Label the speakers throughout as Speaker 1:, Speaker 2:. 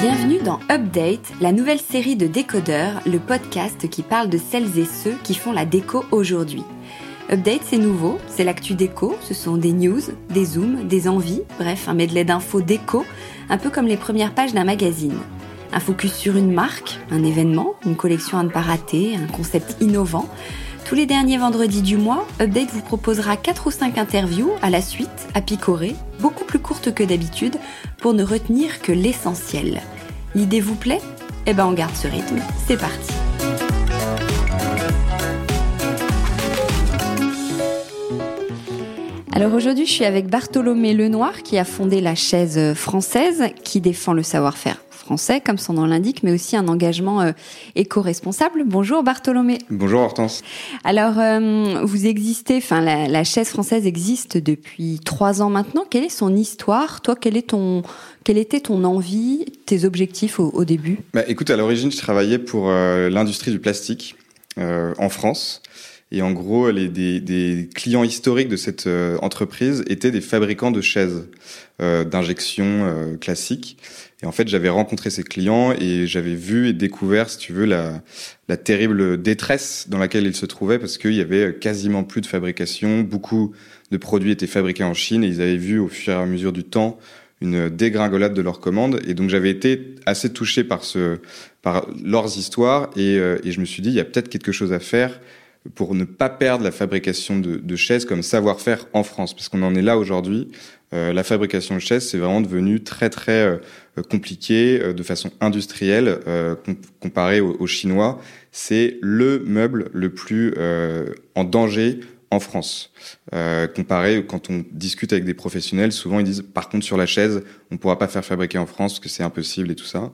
Speaker 1: Bienvenue dans Update, la nouvelle série de décodeurs, le podcast qui parle de celles et ceux qui font la déco aujourd'hui. Update, c'est nouveau, c'est l'actu déco, ce sont des news, des zooms, des envies, bref, un medley d'infos déco, un peu comme les premières pages d'un magazine. Un focus sur une marque, un événement, une collection à ne pas rater, un concept innovant. Tous les derniers vendredis du mois, Update vous proposera 4 ou 5 interviews à la suite, à picorer, beaucoup plus courtes que d'habitude, pour ne retenir que l'essentiel. L'idée vous plaît? Eh ben on garde ce rythme, c'est parti. Alors aujourd'hui, je suis avec Bartholomé Lenoir qui a fondé la chaise française qui défend le savoir-faire français, comme son nom l'indique, mais aussi un engagement euh, éco-responsable. Bonjour Bartholomé.
Speaker 2: Bonjour Hortense.
Speaker 1: Alors, euh, vous existez, enfin la, chaise française existe depuis trois ans maintenant. Quelle est son histoire? Toi, quel est ton, quelle était ton envie, tes objectifs au, début?
Speaker 2: Bah, Écoute, à l'origine, je travaillais pour euh, l'industrie du plastique en France. Et en gros, les, des, des, clients historiques de cette entreprise étaient des fabricants de chaises d'injection classiques. Et en fait, j'avais rencontré ces clients et j'avais vu et découvert, si tu veux, la, la terrible détresse dans laquelle ils se trouvaient parce qu'il y avait quasiment plus de fabrication. Beaucoup de produits étaient fabriqués en Chine et ils avaient vu au fur et à mesure du temps une dégringolade de leurs commandes. Et donc, j'avais été assez touché par ce, par leurs histoires et, euh, et je me suis dit, il y a peut-être quelque chose à faire pour ne pas perdre la fabrication de, de chaises comme savoir-faire en France, parce qu'on en est là aujourd'hui. Euh, la fabrication de chaises, c'est vraiment devenu très très euh, compliqué euh, de façon industrielle comparé aux, Chinois. C'est le meuble le plus en danger en France. comparé quand on discute avec des professionnels, souvent ils disent par contre sur la chaise, on ne pourra pas faire fabriquer en France parce que c'est impossible et tout ça.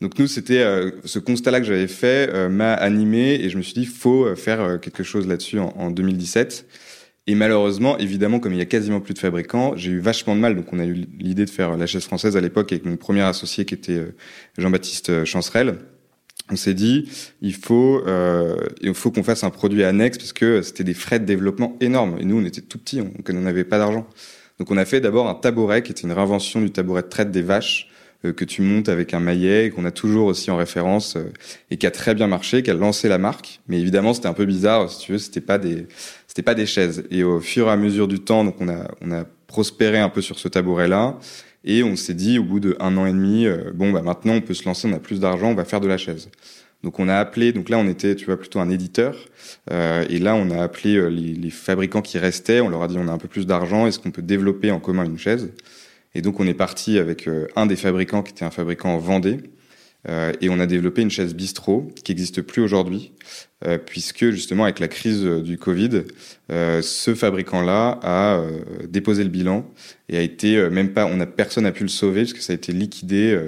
Speaker 2: Donc nous, c'était ce constat-là que j'avais fait m'a animé et je me suis dit faut faire quelque chose là-dessus en, en 2017. Et malheureusement, évidemment, comme il y a quasiment plus de fabricants, j'ai eu vachement de mal. Donc, on a eu l'idée de faire la chaise française à l'époque avec mon premier associé qui était euh, Jean-Baptiste euh, Chancerelle. On s'est dit, il faut, euh, il faut qu'on fasse un produit annexe parce que c'était des frais de développement énormes. Et nous, on était tout petits, on n'avait pas d'argent. Donc, on a fait d'abord un tabouret qui était une réinvention du tabouret de traite des vaches que tu montes avec un maillet, qu'on a toujours aussi en référence et qui a très bien marché, qui a lancé la marque. Mais évidemment, c'était un peu bizarre, si tu veux, c'était pas des, c'était pas des chaises. Et au fur et à mesure du temps, donc on a, on a prospéré un peu sur ce tabouret-là. Et on s'est dit, au bout de un an et demi, euh, bon, bah maintenant on peut se lancer, on a plus d'argent, on va faire de la chaise. Donc on a appelé, donc là on était, tu vois, plutôt un éditeur. Euh, et là on a appelé euh, les, les, fabricants qui restaient. On leur a dit, on a un peu plus d'argent, est-ce qu'on peut développer en commun une chaise? Et donc on est parti avec un des fabricants qui était un fabricant en Vendée. Euh, et on a développé une chaise bistrot qui n'existe plus aujourd'hui, euh, puisque justement avec la crise du Covid, euh, ce fabricant-là a déposé le bilan et a été même pas, on a personne n'a pu le sauver parce que ça a été liquidé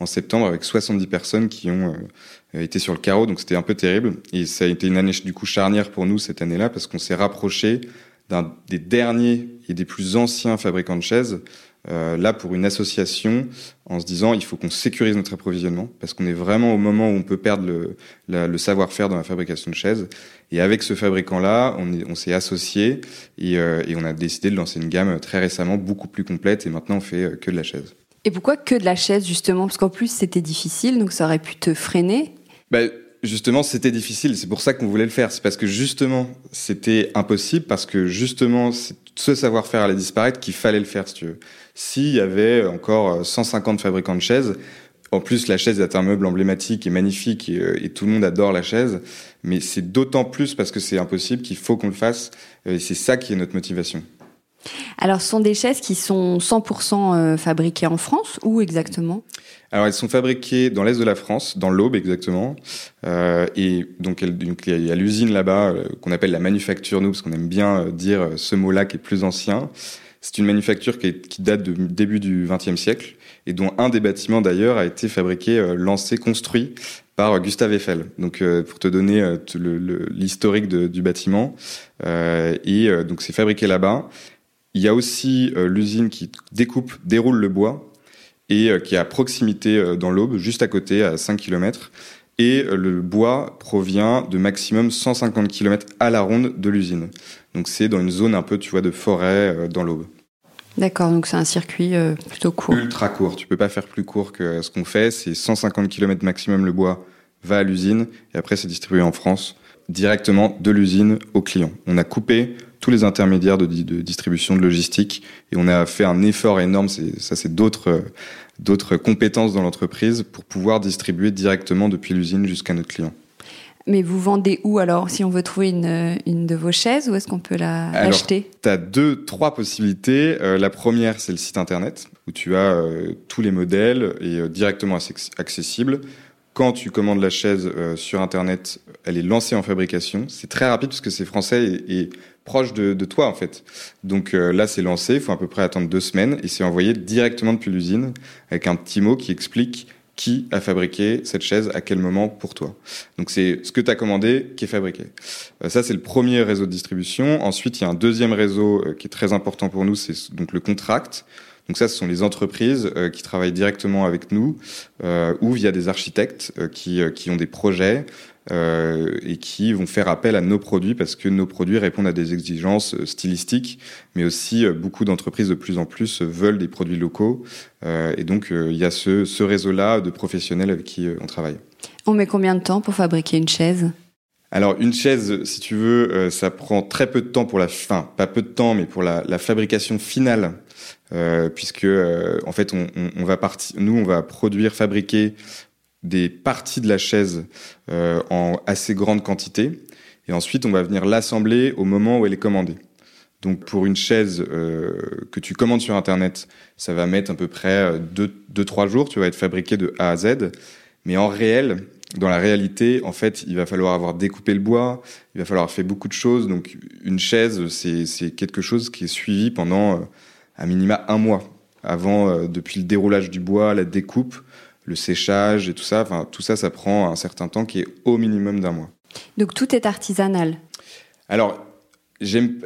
Speaker 2: en septembre avec 70 personnes qui ont été sur le carreau, donc c'était un peu terrible. Et ça a été une année du coup charnière pour nous cette année-là parce qu'on s'est rapproché d'un des derniers et des plus anciens fabricants de chaises là, pour une association, en se disant il faut qu'on sécurise notre approvisionnement parce qu'on est vraiment au moment où on peut perdre le, le savoir-faire dans la fabrication de chaises. Et avec ce fabricant-là, on, on s'est associé et, et, on a décidé de lancer une gamme très récemment beaucoup plus complète et maintenant on fait que de la chaise.
Speaker 1: Et pourquoi que de la chaise justement? Parce qu'en plus c'était difficile, donc ça aurait pu te freiner.
Speaker 2: Bah, justement, c'était difficile. C'est pour ça qu'on voulait le faire. C'est parce que justement, c'était impossible, parce que justement, ce savoir-faire allait disparaître qu'il fallait le faire, si tu veux. S'il y avait encore 150 fabricants de chaises, en plus, la chaise est un meuble emblématique et magnifique et, euh, et tout le monde adore la chaise, mais c'est d'autant plus parce que c'est impossible qu'il faut qu'on le fasse. Euh, et c'est ça qui est notre motivation.
Speaker 1: Alors, ce sont des chaises qui sont 100% euh, fabriquées en France ou exactement?
Speaker 2: Alors, elles sont fabriquées dans l'est de la France, dans l'Aube exactement. Euh, et donc, il y a l'usine là-bas euh, qu'on appelle la manufacture, nous, parce qu'on aime bien dire ce mot-là qui est plus ancien. C'est une manufacture qui, date du début du XXe siècle et dont un des bâtiments d'ailleurs a été fabriqué, lancé, construit par Gustave Eiffel. Donc, pour te donner l'historique du bâtiment, et donc c'est fabriqué là-bas. Il y a aussi euh, l'usine qui découpe, déroule le bois et euh, qui est à proximité euh, dans l'Aube, juste à côté, à 5 km. Et le bois provient de maximum 150 km à la ronde de l'usine. Donc c'est dans une zone un peu, tu vois, de forêt dans l'Aube.
Speaker 1: D'accord, donc c'est un circuit plutôt court.
Speaker 2: Ultra court. Tu peux pas faire plus court que ce qu'on fait. C'est 150 km maximum le bois va à l'usine et après c'est distribué en France directement de l'usine au client. On a coupé tous les intermédiaires de, distribution, de logistique, et on a fait un effort énorme. Ça, c'est d'autres d'autres compétences dans l'entreprise pour pouvoir distribuer directement depuis l'usine jusqu'à notre client.
Speaker 1: Mais vous vendez où alors Si on veut trouver une, une de vos chaises, où est-ce qu'on peut l'acheter?
Speaker 2: Tu as deux, trois possibilités. Euh, la première, c'est le site internet, où tu as euh, tous les modèles et euh, directement accessible quand tu commandes la chaise sur Internet, elle est lancée en fabrication. C'est très rapide parce que c'est français et, proche de, toi en fait. Donc euh, là, c'est lancé. Il faut à peu près attendre deux semaines et c'est envoyé directement depuis l'usine avec un petit mot qui explique qui a fabriqué cette chaise à quel moment pour toi. Donc c'est ce que tu as commandé qui est fabriqué. Euh, ça c'est le premier réseau de distribution. Ensuite, il y a un deuxième réseau qui est très important pour nous, c'est donc le contract. Donc ça, ce sont les entreprises euh, qui travaillent directement avec nous euh, ou via des architectes euh, qui, qui ont des projets et qui vont faire appel à nos produits parce que nos produits répondent à des exigences stylistiques, mais aussi beaucoup d'entreprises de plus en plus veulent des produits locaux. et donc, il y a ce, ce réseau-là de professionnels avec qui on travaille.
Speaker 1: On met combien de temps pour fabriquer une chaise?
Speaker 2: Alors une chaise, si tu veux, ça prend très peu de temps pour la fin, pas peu de temps, mais pour la, la fabrication finale euh, puisque euh, en fait on, on, va partir, nous on va produire, fabriquer des parties de la chaise euh, en assez grande quantité, et ensuite on va venir l'assembler au moment où elle est commandée. Donc pour une chaise que tu commandes sur internet, ça va mettre à peu près 2-3 jours, tu vas être fabriqué de A à Z, mais en réel, dans la réalité, en fait, il va falloir avoir découpé le bois, il va falloir faire beaucoup de choses. Donc, une chaise, c'est quelque chose qui est suivi pendant à minima un mois avant, euh, depuis le déroulage du bois, la découpe, le séchage et tout ça. Enfin, tout ça, ça prend un certain temps qui est au minimum d'un mois.
Speaker 1: Donc tout est artisanal.
Speaker 2: Alors.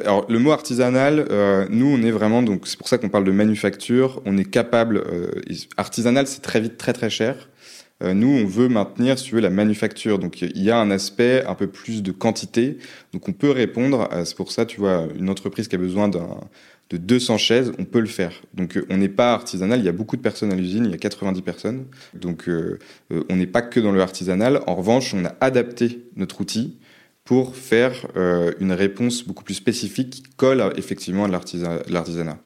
Speaker 2: Alors le mot artisanal, euh, nous, on est vraiment donc c'est pour ça qu'on parle de manufacture. On est capable. Euh, artisanal, c'est très vite très très cher. nous, on veut maintenir, si tu veux, la manufacture. Donc, il y a un aspect un peu plus de quantité. Donc, on peut répondre. C'est pour ça, tu vois, une entreprise qui a besoin d'un de 200 chaises, on peut le faire. Donc euh, on n'est pas artisanal, il y a beaucoup de personnes à l'usine, il y a 90 personnes. Donc euh, euh, on n'est pas que dans le artisanal. En revanche, on a adapté notre outil pour faire une réponse beaucoup plus spécifique qui colle effectivement à l'artisanat.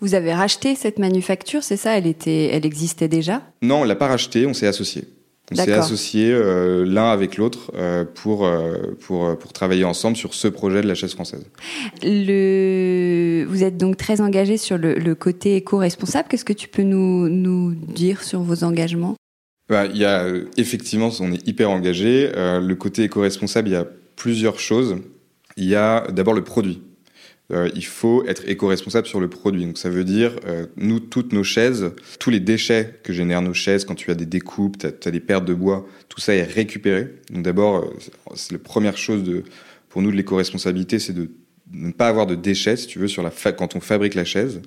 Speaker 1: Vous avez racheté cette manufacture, c'est ça? Elle, était, elle existait déjà?
Speaker 2: Non, on l'a pas racheté, on s'est associé. On s'est associés euh, l'un avec l'autre euh, pour, pour, pour travailler ensemble sur ce projet de la chaise française.
Speaker 1: Le... Vous êtes donc très engagé sur le, côté éco-responsable. Qu'est-ce que tu peux nous, dire sur vos engagements?
Speaker 2: Bah, y a, Effectivement, on est hyper engagé. le côté éco-responsable, il y a plusieurs choses. Il y a d'abord le produit. Euh, il faut être éco-responsable sur le produit. Donc ça veut dire, euh, nous, toutes nos chaises, tous les déchets que génèrent nos chaises, quand tu as des découpes, tu as, des pertes de bois, tout ça est récupéré. Donc d'abord, euh, c'est la première chose pour nous de l'éco-responsabilité, c'est de ne pas avoir de déchets, si tu veux, sur la quand on fabrique la chaise.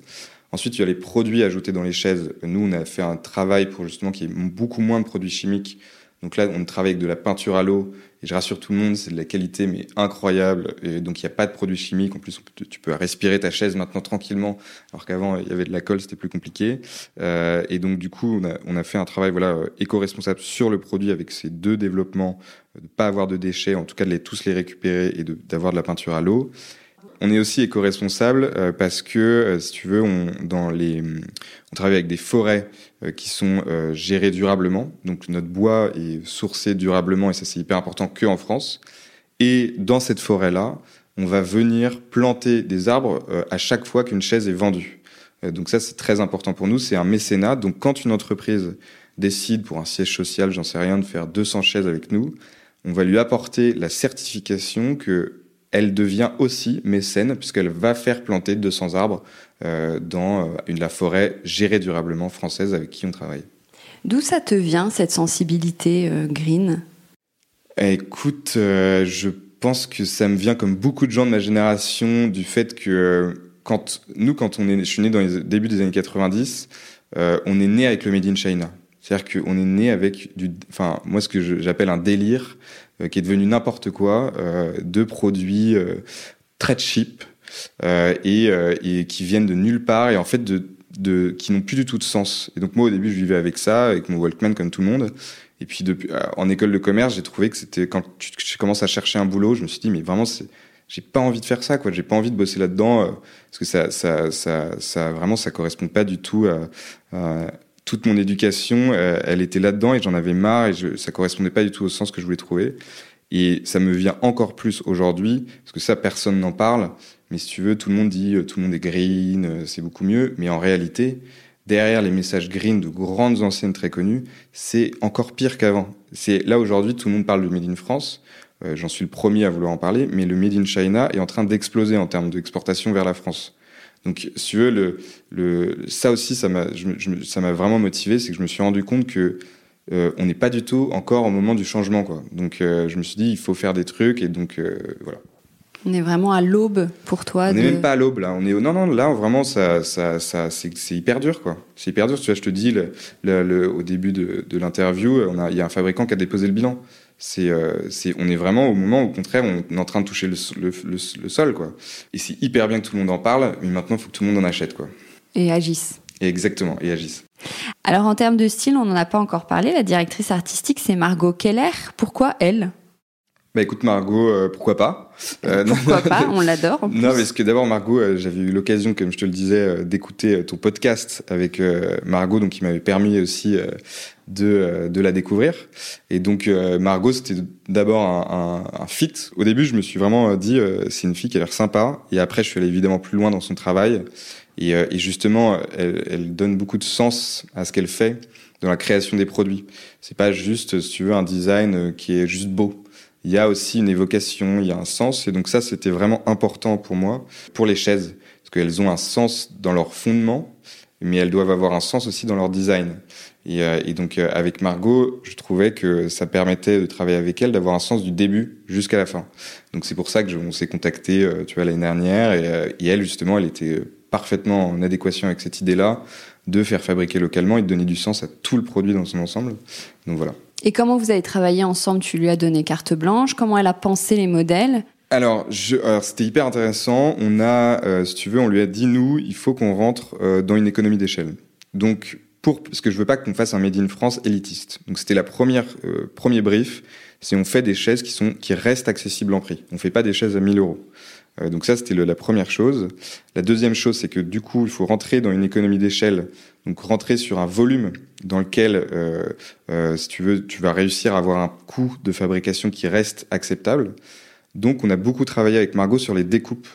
Speaker 2: Ensuite, il y a les produits ajoutés dans les chaises. Nous, on a fait un travail pour justement qu'il y ait beaucoup moins de produits chimiques. Donc là, on travaille avec de la peinture à l'eau. Et je rassure tout le monde, c'est de la qualité, mais incroyable. Et donc, il n'y a pas de produits chimiques. En plus, tu peux respirer ta chaise maintenant tranquillement, alors qu'avant, il y avait de la colle, c'était plus compliqué. Euh, et donc, du coup, on a, on a fait un travail voilà, éco-responsable sur le produit avec ces deux développements, ne pas avoir de déchets, en tout cas de les tous les récupérer et d'avoir de la peinture à l'eau. On est aussi éco-responsable euh, parce que, euh, si tu veux, on, travaille avec des forêts euh, qui sont gérées durablement. Donc notre bois est sourcé durablement et ça c'est hyper important que en France. Et dans cette forêt-là, on va venir planter des arbres à chaque fois qu'une chaise est vendue. donc ça c'est très important pour nous. C'est un mécénat. Donc quand une entreprise décide pour un siège social, j'en sais rien, de faire 200 chaises avec nous, on va lui apporter la certification que elle devient aussi mécène puisqu'elle va faire planter 200 arbres euh, dans euh, une, la forêt gérée durablement française avec qui on travaille.
Speaker 1: D'où ça te vient cette sensibilité euh, green?
Speaker 2: Écoute, je pense que ça me vient comme beaucoup de gens de ma génération du fait que quand nous, quand on est, je suis né dans les débuts des années 90, on est né avec le Made in China. C'est-à-dire qu'on est né avec du, enfin moi ce que j'appelle un délire qui est devenu n'importe quoi, euh, de produits euh, très cheap et, qui viennent de nulle part et en fait qui n'ont plus du tout de sens. Et donc moi au début je vivais avec ça, avec mon Walkman comme tout le monde. Et puis en école de commerce, j'ai trouvé que c'était quand tu, commences à chercher un boulot, je me suis dit mais vraiment j'ai pas envie de faire ça quoi j'ai pas envie de bosser là-dedans parce que ça ça vraiment ça correspond pas du tout à, toute mon éducation, euh, elle était là-dedans et j'en avais marre et je, ça correspondait pas du tout au sens que je voulais trouver. Et ça me vient encore plus aujourd'hui, parce que ça, personne n'en parle. Mais si tu veux, tout le monde dit, euh, tout le monde est green, euh, c'est beaucoup mieux. Mais en réalité, derrière les messages green de grandes anciennes très connues, c'est encore pire qu'avant. C'est là aujourd'hui, tout le monde parle de Made in France. J'en suis le premier à vouloir en parler, mais le Made in China est en train d'exploser en termes d'exportation vers la France. Donc, si tu veux, le, le, ça aussi, ça m'a, ça m'a vraiment motivé, c'est que je me suis rendu compte que euh, on n'est pas du tout encore au moment du changement, quoi. Donc, euh, je me suis dit, il faut faire des trucs, et donc euh, voilà.
Speaker 1: On est vraiment à l'aube pour toi.
Speaker 2: On n'est même pas à l'aube là. On est non non là vraiment ça ça ça c'est hyper dur quoi. C'est hyper dur. Tu vois, je te dis le, le, au début de, de l'interview, on a il y a un fabricant qui a déposé le bilan. C'est, euh, c'est, on est vraiment au moment où, au contraire, on est en train de toucher le, le, le, sol, quoi. Et c'est hyper bien que tout le monde en parle, mais maintenant, il faut que tout le monde en achète, quoi.
Speaker 1: Et agisse.
Speaker 2: Et exactement, et agisse.
Speaker 1: Alors, en termes de style, on n'en a pas encore parlé. La directrice artistique, c'est Margot Keller. Pourquoi elle?
Speaker 2: Bah écoute Margot, euh, pourquoi pas?
Speaker 1: Euh, Pourquoi pas? On l'adore.
Speaker 2: Non, parce que d'abord Margot, euh, j'avais eu l'occasion, comme je te le disais, d'écouter ton podcast avec Margot, donc qui m'avait permis aussi de, de la découvrir. Et donc Margot, c'était d'abord un, un, un, fit. Au début, je me suis vraiment dit, c'est une fille qui a l'air sympa. Et après, je suis allé évidemment plus loin dans son travail. Et, et justement, elle, elle donne beaucoup de sens à ce qu'elle fait dans la création des produits. C'est pas juste, si tu veux, un design qui est juste beau il y a aussi une évocation, il y a un sens. Et donc ça, c'était vraiment important pour moi, pour les chaises, parce qu'elles ont un sens dans leur fondement, mais elles doivent avoir un sens aussi dans leur design. Et, euh, donc euh, avec Margot, je trouvais que ça permettait de travailler avec elle, d'avoir un sens du début jusqu'à la fin. Donc c'est pour ça que on s'est contacté, euh, tu vois, l'année dernière, et, et, elle justement, elle était parfaitement en adéquation avec cette idée-là de faire fabriquer localement et de donner du sens à tout le produit dans son ensemble. Donc voilà.
Speaker 1: Et comment vous avez travaillé ensemble? Tu lui as donné carte blanche Comment elle a pensé les modèles?
Speaker 2: Alors, c'était hyper intéressant. On a, euh, si tu veux, on lui a dit nous, il faut qu'on rentre euh, dans une économie d'échelle. Donc, pour parce que je veux pas qu'on fasse un made in France élitiste. Donc, c'était la première euh, premier brief. C'est on fait des chaises qui sont qui restent accessibles en prix. On fait pas des chaises à 1000 euros. Euh, donc ça, c'était la première chose. La deuxième chose, c'est que du coup, il faut rentrer dans une économie d'échelle, donc rentrer sur un volume dans lequel, euh, euh, si tu veux, tu vas réussir à avoir un coût de fabrication qui reste acceptable. Donc, on a beaucoup travaillé avec Margot sur les découpes,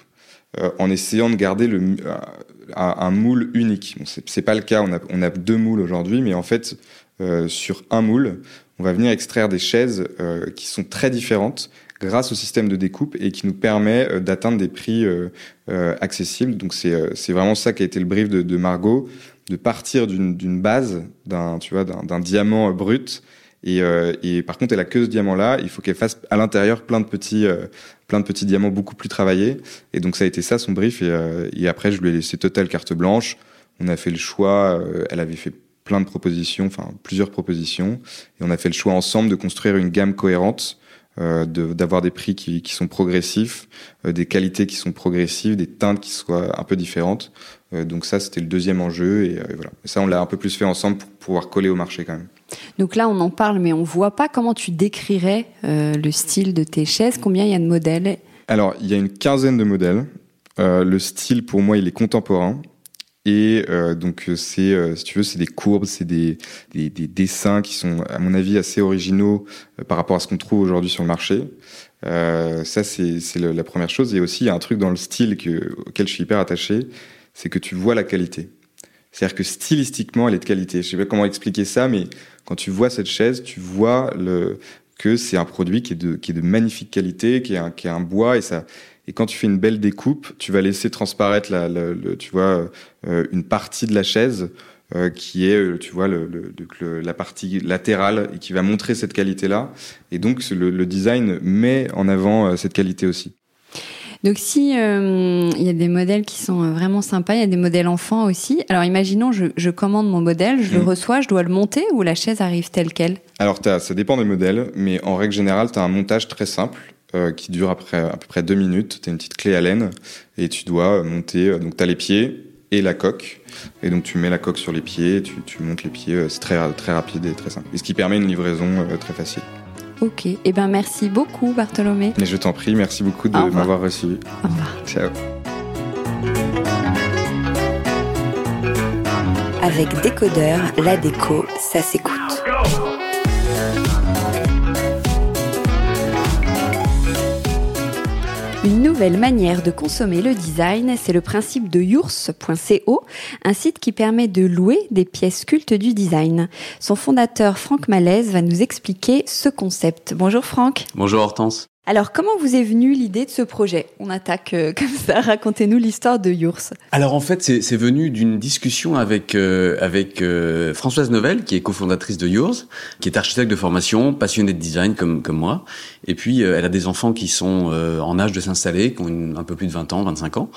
Speaker 2: en essayant de garder un, moule unique. Bon, c'est pas le cas. On a deux moules aujourd'hui, mais en fait, sur un moule, on va venir extraire des chaises qui sont très différentes grâce au système de découpe et qui nous permet euh, d'atteindre des prix euh, euh, accessibles. Donc c'est vraiment ça qui a été le brief de, de Margot, de partir d'une base d'un tu vois d'un diamant brut et, et, par contre, elle a que ce diamant-là. Il faut qu'elle fasse à l'intérieur plein de petits, plein de petits diamants beaucoup plus travaillés. Et donc, ça a été ça son brief. Et, et après, je lui ai laissé totale carte blanche. on a fait le choix, elle avait fait plein de propositions, enfin plusieurs propositions, et on a fait le choix ensemble de construire une gamme cohérente euh, d'avoir des prix qui, qui sont progressifs, euh, des qualités qui sont progressives, des teintes qui soient un peu différentes. Euh, donc ça, c'était le deuxième enjeu et, voilà. ça, on l'a un peu plus fait ensemble pour pouvoir coller au marché quand même.
Speaker 1: Donc là, on en parle, mais on voit pas comment tu décrirais le style de tes chaises. Combien il y a de modèles?
Speaker 2: Alors, il y a une quinzaine de modèles. le style, pour moi, il est contemporain. Et euh, donc euh, c'est, euh, si tu veux, c'est des courbes, c'est des, des, des, dessins qui sont, à mon avis, assez originaux par rapport à ce qu'on trouve aujourd'hui sur le marché. ça, c'est, c'est la première chose. Et aussi, il y a un truc dans le style que, auquel je suis hyper attaché, c'est que tu vois la qualité. C'est-à-dire que stylistiquement, elle est de qualité. Je sais pas comment expliquer ça, mais quand tu vois cette chaise, tu vois le, que c'est un produit qui est de, qui est de magnifique qualité, qui est un, qui est un bois, et ça, et quand tu fais une belle découpe, tu vas laisser transparaître la, tu vois, euh, une partie de la chaise euh, qui est, euh, tu vois, le, le, la partie latérale et qui va montrer cette qualité-là. Et donc, le, design met en avant cette qualité aussi.
Speaker 1: Donc si il y a des modèles qui sont vraiment sympas, il y a des modèles enfants aussi. Alors imaginons, je, je commande mon modèle, je le mm. reçois, je dois le monter ou la chaise arrive telle quelle?
Speaker 2: Alors as, ça dépend des modèles, mais en règle générale, tu as un montage très simple euh, qui dure après à peu près deux minutes. Tu as une petite clé à laine et tu dois monter. Euh, donc tu as les pieds et la coque. Et donc tu mets la coque sur les pieds, tu, tu montes les pieds. Euh, c'est très, très rapide et très simple. Et ce qui permet une livraison très facile.
Speaker 1: Ok. et eh ben merci beaucoup Bartholomé.
Speaker 2: Mais je t'en prie, merci beaucoup de m'avoir reçu.
Speaker 1: Au revoir.
Speaker 2: Ciao.
Speaker 1: Avec Décodeur, la déco, ça s'écoute. Une nouvelle manière de consommer le design, c'est le principe de yours.co, un site qui permet de louer des pièces cultes du design. Son fondateur Franck Malaise va nous expliquer ce concept. Bonjour Franck.
Speaker 3: Bonjour Hortense.
Speaker 1: Alors, comment vous est venue l'idée de ce projet? On attaque euh, comme ça. Racontez-nous l'histoire de Yours.
Speaker 3: Alors, en fait, c'est venu d'une discussion avec euh, avec euh, Françoise Novel, qui est cofondatrice de Yours, qui est architecte de formation, passionnée de design comme comme moi. Et puis, elle a des enfants qui sont en âge de s'installer, qui ont un peu plus de 20 ans, 25 ans.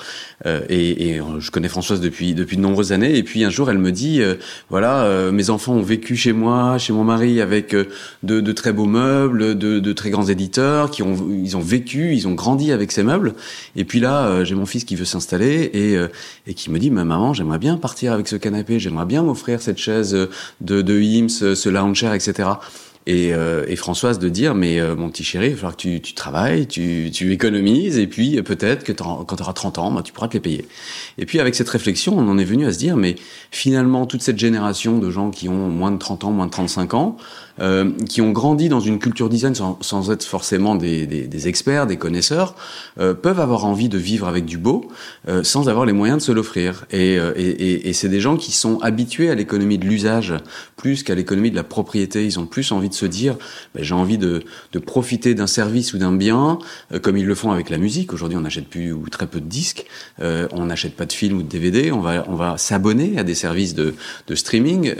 Speaker 3: et, et je connais Françoise depuis depuis de nombreuses années. Et puis, un jour, elle me dit, voilà, mes enfants ont vécu chez moi, chez mon mari, avec de, de très beaux meubles, de, de très grands éditeurs, qui ont ils ont vécu, ils ont grandi avec ces meubles. Et puis là, euh, j'ai mon fils qui veut s'installer et, euh, et qui me dit, mais maman, j'aimerais bien partir avec ce canapé, j'aimerais bien m'offrir cette chaise de, de IMS, ce lounge chair, etc. Et, euh, et, Françoise de dire mais mon petit chéri, il va falloir que tu, tu travailles, tu, tu, économises et puis peut-être que quand tu auras 30 ans, bah, tu pourras te les payer. Et puis avec cette réflexion, on en est venu à se dire mais finalement toute cette génération de gens qui ont moins de 30 ans, moins de 35 ans, euh, qui ont grandi dans une culture design sans, sans être forcément des, des, des, experts, des connaisseurs, euh, peuvent avoir envie de vivre avec du beau euh, sans avoir les moyens de se l'offrir. Et, euh, et, et c'est des gens qui sont habitués à l'économie de l'usage plus qu'à l'économie de la propriété. Ils ont plus envie de se dire, ben, j'ai envie de, de profiter d'un service ou d'un bien, euh, comme ils le font avec la musique. Aujourd'hui, on n'achète plus ou très peu de disques, on n'achète pas de films ou de DVD, on va, on va s'abonner à des services de, de streaming.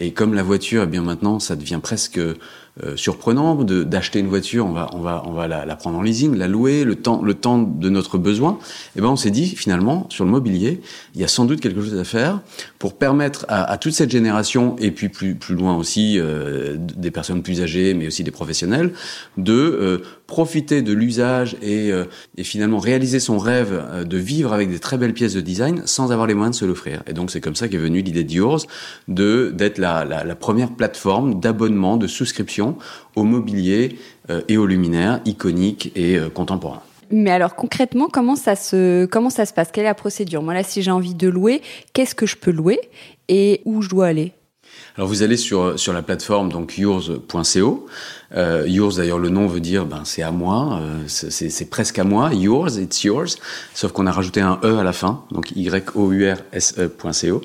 Speaker 3: et comme la voiture, eh bien maintenant, ça devient presque presque euh, surprenant d'acheter une voiture, on va, on va, on va la, la, prendre en leasing, la louer, le temps, le temps de notre besoin. Et eh ben on s'est dit finalement sur le mobilier, il y a sans doute quelque chose à faire pour permettre à, à toute cette génération et puis plus plus loin aussi euh, des personnes plus âgées, mais aussi des professionnels, de euh, profiter de l'usage et, et finalement réaliser son rêve de vivre avec des très belles pièces de design sans avoir les moyens de se l'offrir. Et donc c'est comme ça qu'est venue l'idée de Yours de d'être la, la, la première plateforme d'abonnement, de souscription au mobilier euh, et aux luminaires iconiques et euh, contemporains.
Speaker 1: Mais alors concrètement, comment ça se comment ça se passe? Quelle est la procédure? Moi là, si j'ai envie de louer, qu'est-ce que je peux louer? Et où je dois aller?
Speaker 3: Alors vous allez sur sur la plateforme donc yours.co euh, yours, d'ailleurs, le nom veut dire ben c'est à moi, euh, c'est presque à moi. Yours, it's yours. Sauf qu'on a rajouté un e à la fin, donc y o u r s e.co.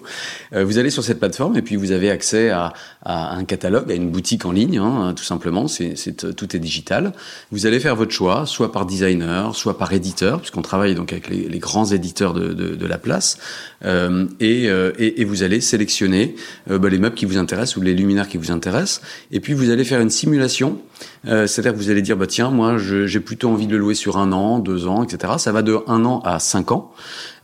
Speaker 3: Euh, vous allez sur cette plateforme et puis vous avez accès à, à un catalogue, à une boutique en ligne, hein, tout simplement. C'est tout est digital. Vous allez faire votre choix, soit par designer, soit par éditeur, puisqu'on travaille donc avec les, les grands éditeurs de, de, de la place. Euh, et, euh, et, et, vous allez sélectionner ben, les meubles qui vous intéressent ou les luminaires qui vous intéressent. Et puis vous allez faire une simulation Euh, c'est-à-dire que vous allez dire, bah tiens, moi, j'ai plutôt envie de le louer sur un an, deux ans, etc. Ça va de un an à cinq ans,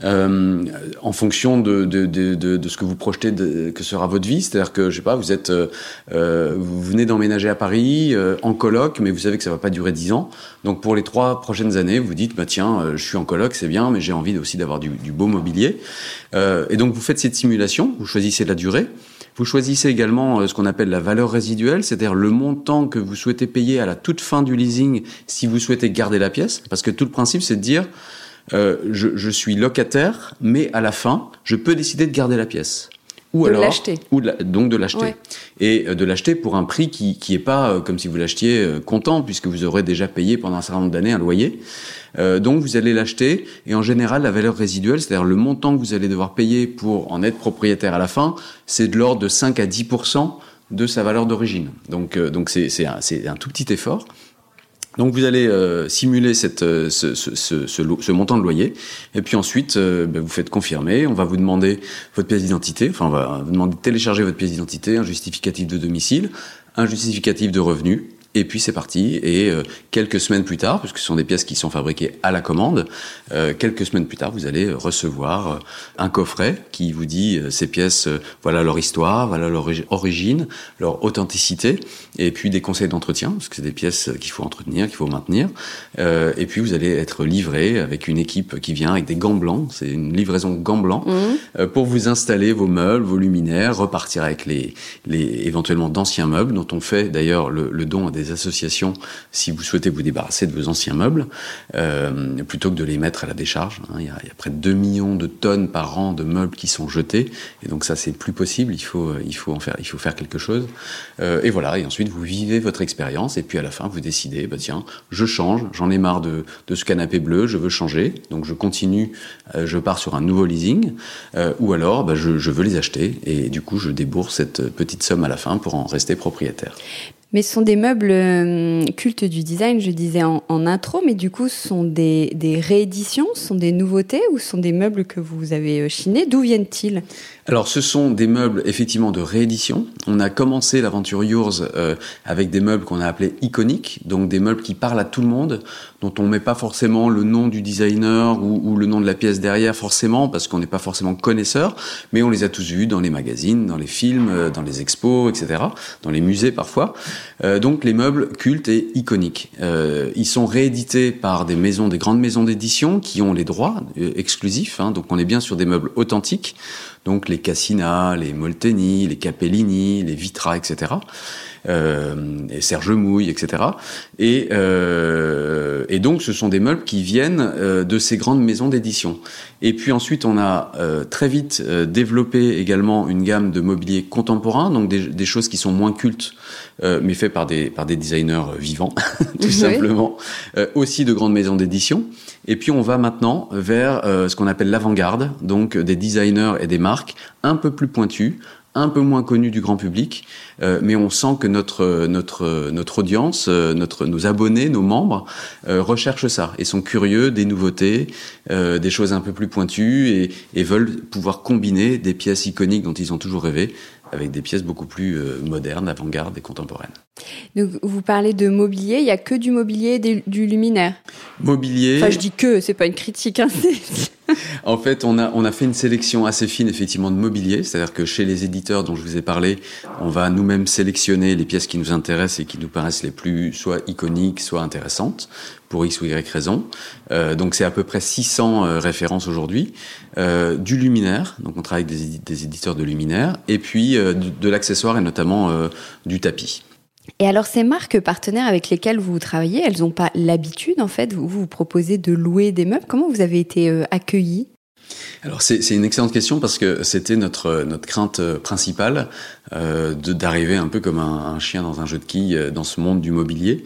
Speaker 3: euh, en fonction de, de, de, ce que vous projetez que sera votre vie. C'est-à-dire que, je sais pas, vous êtes, euh, vous venez d'emménager à Paris en coloc, mais vous savez que ça va pas durer dix ans. Donc pour les trois prochaines années, vous dites, bah tiens, je suis en coloc, c'est bien, mais j'ai envie aussi d'avoir du, beau mobilier. et donc vous faites cette simulation, vous choisissez la durée. Vous choisissez également ce qu'on appelle la valeur résiduelle, c'est-à-dire le montant que vous souhaitez payer à la toute fin du leasing si vous souhaitez garder la pièce. Parce que tout le principe, c'est de dire, euh, je, suis locataire, mais à la fin, je peux décider de garder la pièce.
Speaker 1: Ou de alors,
Speaker 3: ou donc de l'acheter. Et euh, de l'acheter pour un prix qui qui est pas euh, comme si vous l'achetiez euh, comptant, puisque vous aurez déjà payé pendant un certain nombre d'années un loyer. Euh, donc vous allez l'acheter et en général la valeur résiduelle, c'est-à-dire le montant que vous allez devoir payer pour en être propriétaire à la fin, c'est de l'ordre de 5 à 10% de sa valeur d'origine. Donc, euh, donc c'est, c'est, un, c'est un tout petit effort. Donc vous allez euh, simuler cette, euh, ce, montant de loyer, et puis ensuite euh, ben, vous faites confirmer. On va vous demander votre pièce d'identité, enfin on va vous demander de télécharger votre pièce d'identité, un justificatif de domicile, un justificatif de revenu, et puis c'est parti. Et euh, quelques semaines plus tard, puisque ce sont des pièces qui sont fabriquées à la commande, euh, quelques semaines plus tard, vous allez recevoir euh, un coffret qui vous dit ces pièces, voilà leur histoire, voilà leur origine, leur authenticité, et puis des conseils d'entretien, parce que c'est des pièces qu'il faut entretenir, qu'il faut maintenir. et puis vous allez être livré avec une équipe qui vient avec des gants blancs, c'est une livraison gants blancs, mmh. pour vous installer vos meubles, vos luminaires, repartir avec les, les éventuellement d'anciens meubles, dont on fait d'ailleurs le, le don à des associations si vous souhaitez vous débarrasser de vos anciens meubles, euh, plutôt que de les mettre à la décharge. Hein. Il, y a, près de 2 millions de tonnes par an de meubles qui sont jetés, et donc ça c'est plus possible. Il faut, il faut en faire, il faut faire quelque chose. Euh, et voilà. Et ensuite vous vivez votre expérience, et puis à la fin vous décidez, bah tiens, je change, j'en ai marre de, de ce canapé bleu, je veux changer, donc je continue, euh, je pars sur un nouveau leasing, euh, ou alors bah, je, je veux les acheter, et du coup je débourse cette petite somme à la fin pour en rester propriétaire.
Speaker 1: Mais ce sont des meubles euh, cultes du design, je disais en, intro, mais du coup, ce sont des, des, rééditions, ce sont des nouveautés ou ce sont des meubles que vous avez euh, chinés? D'où viennent-ils?
Speaker 3: Alors, ce sont des meubles effectivement de réédition. On a commencé l'aventure Yours euh, avec des meubles qu'on a appelés iconiques, donc des meubles qui parlent à tout le monde, dont on met pas forcément le nom du designer ou, ou le nom de la pièce derrière forcément, parce qu'on n'est pas forcément connaisseur, mais on les a tous vus dans les magazines, dans les films, euh, dans les expos, etc., dans les musées parfois. Euh, donc, les meubles cultes et iconiques. Euh, ils sont réédités par des maisons, des grandes maisons d'édition qui ont les droits euh, exclusifs. Hein, donc, on est bien sur des meubles authentiques donc les Cassina, les Molteni, les Capellini, les Vitra, etc. Euh, et Serge Mouille, etc. Et, euh, et donc ce sont des meubles qui viennent euh, de ces grandes maisons d'édition. Et puis ensuite on a euh, très vite euh, développé également une gamme de mobilier contemporain, donc des, des choses qui sont moins cultes, euh, mais fait par des par des designers vivants, tout oui. simplement. aussi de grandes maisons d'édition. Et puis on va maintenant vers ce qu'on appelle l'avant-garde, donc des designers et des marques un peu plus pointus, un peu moins connu du grand public, euh, mais on sent que notre notre notre audience, euh, notre nos abonnés, nos membres euh, recherchent ça et sont curieux des nouveautés, euh, des choses un peu plus pointues et, et, veulent pouvoir combiner des pièces iconiques dont ils ont toujours rêvé avec des pièces beaucoup plus euh, modernes, avant-garde et contemporaines.
Speaker 1: Donc vous parlez de mobilier, il y a que du mobilier, des, du luminaire?
Speaker 3: Mobilier.
Speaker 1: Enfin, je dis que, c'est pas une critique. Hein,
Speaker 3: en fait, on a on a fait une sélection assez fine effectivement de mobilier, c'est-à-dire que chez les éditeurs dont je vous ai parlé, on va nous-mêmes sélectionner les pièces qui nous intéressent et qui nous paraissent les plus soit iconiques, soit intéressantes pour X ou Y raison. Euh, donc c'est à peu près 600 euh, références aujourd'hui. Euh, du luminaire, donc on travaille avec des, éditeurs de luminaire, et puis euh, de, de l'accessoire et notamment euh, du tapis.
Speaker 1: Et alors ces marques partenaires avec lesquelles vous travaillez, elles n'ont pas l'habitude en fait, vous vous proposez de louer des meubles? Comment vous avez été euh, accueillis?
Speaker 3: Alors c'est une excellente question parce que c'était notre notre crainte principale euh, d'arriver un peu comme un, chien dans un jeu de quilles euh, dans ce monde du mobilier.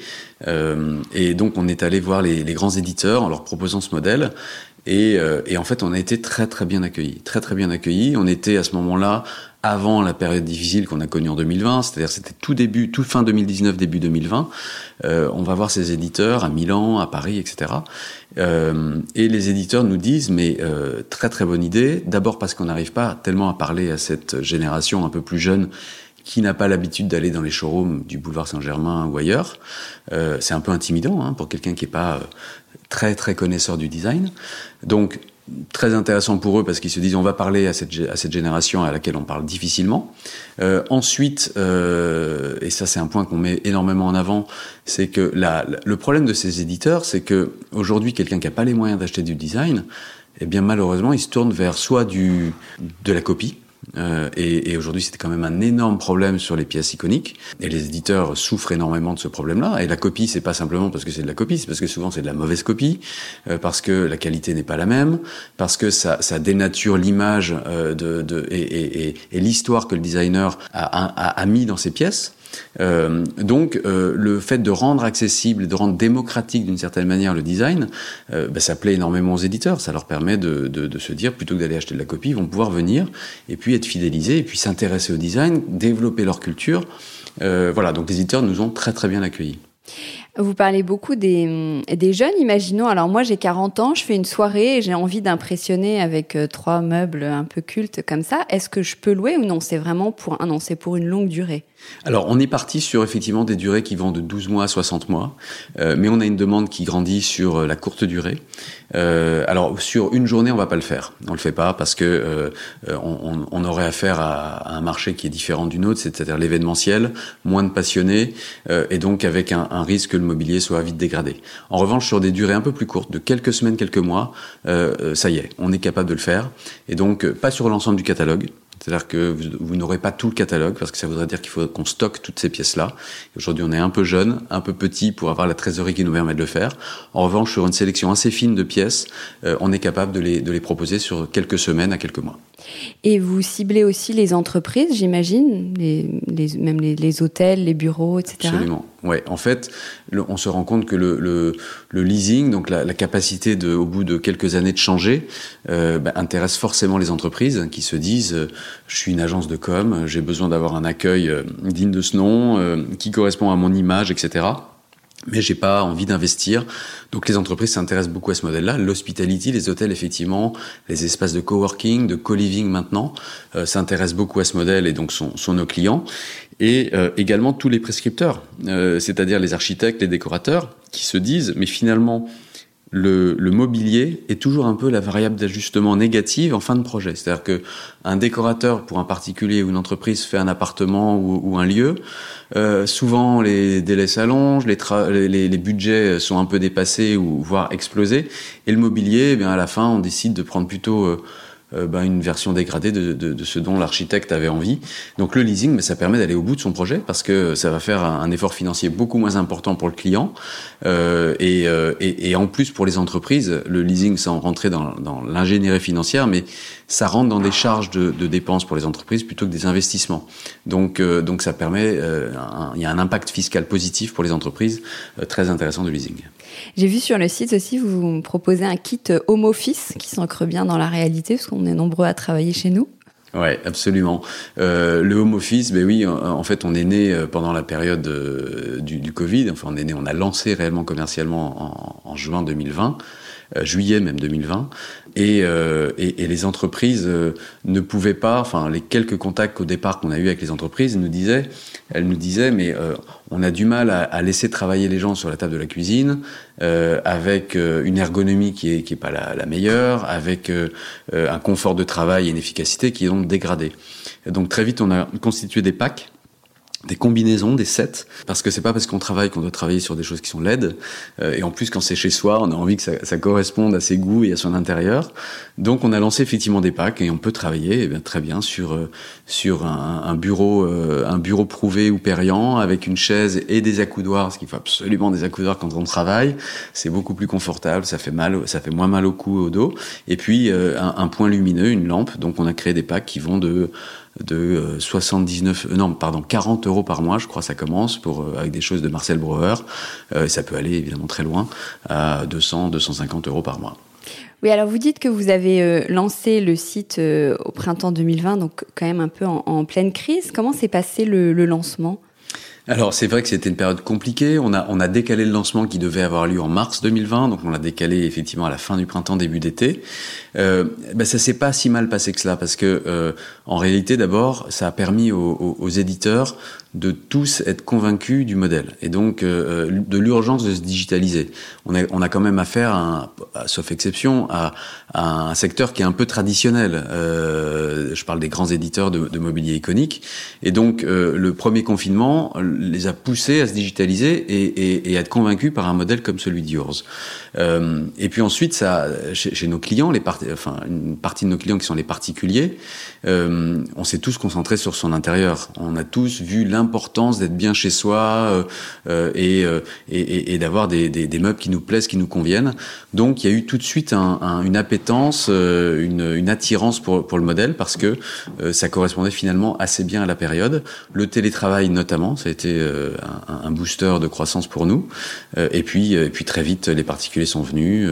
Speaker 3: Euh, et donc on est allé voir les, grands éditeurs en leur proposant ce modèle. Et, euh, et, en fait, on a été très très bien accueillis, très très bien accueillis. On était à ce moment-là avant la période difficile qu'on a connue en 2020, c'est-à-dire c'était tout début, tout fin 2019, début 2020. Euh, on va voir ces éditeurs à Milan, à Paris, etc. Euh, et les éditeurs nous disent, mais euh, très très bonne idée. D'abord parce qu'on n'arrive pas tellement à parler à cette génération un peu plus jeune qui n'a pas l'habitude d'aller dans les showrooms du boulevard Saint-Germain ou ailleurs. Euh, c'est un peu intimidant hein, pour quelqu'un qui n'est pas euh, très très connaisseur du design. Donc très intéressant pour eux parce qu'ils se disent on va parler à cette, à cette génération à laquelle on parle difficilement. Euh, ensuite, euh, et ça c'est un point qu'on met énormément en avant, c'est que la, le problème de ces éditeurs, c'est que aujourd'hui quelqu'un qui n'a pas les moyens d'acheter du design, eh bien malheureusement il se tourne vers soit du, de la copie, euh, et, et aujourd'hui, c'était quand même un énorme problème sur les pièces iconiques. Et les éditeurs souffrent énormément de ce problème-là. Et la copie, c'est pas simplement parce que c'est de la copie, c'est parce que souvent c'est de la mauvaise copie, euh, parce que la qualité n'est pas la même, parce que ça, ça dénature l'image euh, de, de, et, et, et l'histoire que le designer a, a, a mis dans ses pièces. Euh, donc, euh, le fait de rendre accessible, de rendre démocratique d'une certaine manière le design, euh, bah, ça plaît énormément aux éditeurs. Ça leur permet de, de, de se dire, plutôt que d'aller acheter de la copie, ils vont pouvoir venir et puis être fidélisés et puis s'intéresser au design, développer leur culture. Euh, voilà, donc les éditeurs nous ont très très bien accueillis.
Speaker 1: Vous parlez beaucoup des, jeunes, imaginons. Alors moi j'ai 40 ans, je fais une soirée et j'ai envie d'impressionner avec euh, trois meubles un peu cultes comme ça. Est-ce que je peux louer ou non? C'est vraiment pour un non, c'est pour une longue durée.
Speaker 3: Alors, on est parti sur effectivement des durées qui vont de 12 mois à 60 mois, euh, mais on a une demande qui grandit sur euh, la courte durée. Alors, sur une journée, on va pas le faire. On le fait pas parce que on, aurait affaire à, un marché qui est différent d'une autre, c'est-à-dire l'événementiel, moins de passionnés, et donc avec un, un, risque que mobilier soit vite dégradé. En revanche, sur des durées un peu plus courtes, de quelques semaines, quelques mois, euh, ça y est, on est capable de le faire. Et donc, pas sur l'ensemble du catalogue, c'est-à-dire que vous, n'aurez pas tout le catalogue parce que ça voudrait dire qu'il faut qu'on stocke toutes ces pièces-là. Aujourd'hui, on est un peu jeune, un peu petit pour avoir la trésorerie qui nous permet de le faire. En revanche, sur une sélection assez fine de pièces, euh, on est capable de les proposer sur quelques semaines à quelques mois.
Speaker 1: Et vous ciblez aussi les entreprises, j'imagine, les, les, même les, les, hôtels, les bureaux, etc.
Speaker 3: Absolument. Ouais. En fait, on se rend compte que le, le, le leasing, donc la, la, capacité de, au bout de quelques années de changer, euh, bah, intéresse forcément les entreprises qui se disent euh, je suis une agence de com, j'ai besoin d'avoir un accueil euh, digne de ce nom, euh, qui correspond à mon image, etc mais j'ai pas envie d'investir. Donc les entreprises s'intéressent beaucoup à ce modèle-là. L'hospitality, les hôtels, effectivement, les espaces de coworking, de co-living maintenant, euh, s'intéressent beaucoup à ce modèle et donc sont, sont nos clients. Et euh, également tous les prescripteurs, euh, c'est-à-dire les architectes, les décorateurs, qui se disent, mais finalement, le, le, mobilier est toujours un peu la variable d'ajustement négative en fin de projet. C'est-à-dire que un décorateur pour un particulier ou une entreprise fait un appartement ou, ou un lieu, euh, souvent les délais s'allongent, les, les, les, budgets sont un peu dépassés ou voire explosés, et le mobilier, eh bien à la fin, on décide de prendre plutôt euh, euh, ben, une version dégradée de, de, de ce dont l'architecte avait envie. Donc le leasing, ben, ça permet d'aller au bout de son projet parce que ça va faire un, effort financier beaucoup moins important pour le client euh, et, euh, et, et, en plus pour les entreprises, le leasing sans rentrer dans, dans l'ingénierie financière, mais ça rentre dans des charges de, de, dépenses pour les entreprises plutôt que des investissements. Donc, euh, donc ça permet, euh, il y a un impact fiscal positif pour les entreprises très intéressant de leasing.
Speaker 1: J'ai vu sur le site aussi, vous proposez un kit home office qui s'ancre bien dans la réalité, parce qu'on est nombreux à travailler chez nous.
Speaker 3: Ouais, absolument. Euh, le home office, ben oui, en, fait, on est né pendant la période du, Covid. Enfin, on est né, on a lancé réellement commercialement en, juin 2020. Euh, juillet même 2020, et, euh, et, et les entreprises euh, ne pouvaient pas, enfin les quelques contacts au départ qu'on a eu avec les entreprises nous disaient, elles nous disaient, mais on a du mal à, à, laisser travailler les gens sur la table de la cuisine, avec une ergonomie qui est qui est pas la, la meilleure, avec un confort de travail et une efficacité qui est donc. Donc très vite, on a constitué des packs des combinaisons, des sets, parce que c'est pas parce qu'on travaille qu'on doit travailler sur des choses qui sont laides, euh, et en plus quand c'est chez soi, on a envie que ça, ça, corresponde à ses goûts et à son intérieur. Donc on a lancé effectivement des packs et on peut travailler eh bien, très bien sur euh, sur un, un bureau euh, un bureau prouvé ou périant avec une chaise et des accoudoirs, parce qu'il faut absolument des accoudoirs quand on travaille. C'est beaucoup plus confortable, ça fait mal, ça fait moins mal au cou et au dos. Et puis euh, un, un point lumineux, une lampe. Donc on a créé des packs qui vont de de 79, euh, non, pardon, 40 euros par mois, je crois, ça commence pour euh, avec des choses de Marcel Breuer. Euh, ça peut aller évidemment très loin à 200, 250 euros par mois.
Speaker 1: Oui, alors vous dites que vous avez lancé le site au printemps 2020, donc quand même un peu en, pleine crise. Comment s'est passé le lancement?
Speaker 3: Alors c'est vrai que c'était une période compliquée. On a on a décalé le lancement qui devait avoir lieu en mars 2020, donc on l'a décalé effectivement à la fin du printemps, début d'été. Euh, ben ça s'est pas si mal passé que cela parce que euh, en réalité d'abord ça a permis aux, aux, éditeurs de tous être convaincus du modèle et donc euh, de l'urgence de se digitaliser. On a on a quand même affaire, à, sauf exception, à, à, un secteur qui est un peu traditionnel. Euh, je parle des grands éditeurs de, de mobilier iconique et donc euh, le premier confinement les a poussés à se digitaliser et, et, et à être convaincus par un modèle comme celui d'Yours. Euh, et puis ensuite, ça, chez, chez nos clients, les enfin une partie de nos clients qui sont les particuliers, euh, on s'est tous concentrés sur son intérieur. On a tous vu d'être bien chez soi euh, euh et, euh, et, et d'avoir des, des, des, meubles qui nous plaisent, qui nous conviennent. Donc il y a eu tout de suite un, un, une appétence, euh, une, une, attirance pour, pour le modèle parce que ça correspondait finalement assez bien à la période. Le télétravail notamment, ça a été un, un, booster de croissance pour nous. et puis, et puis très vite, les particuliers sont venus.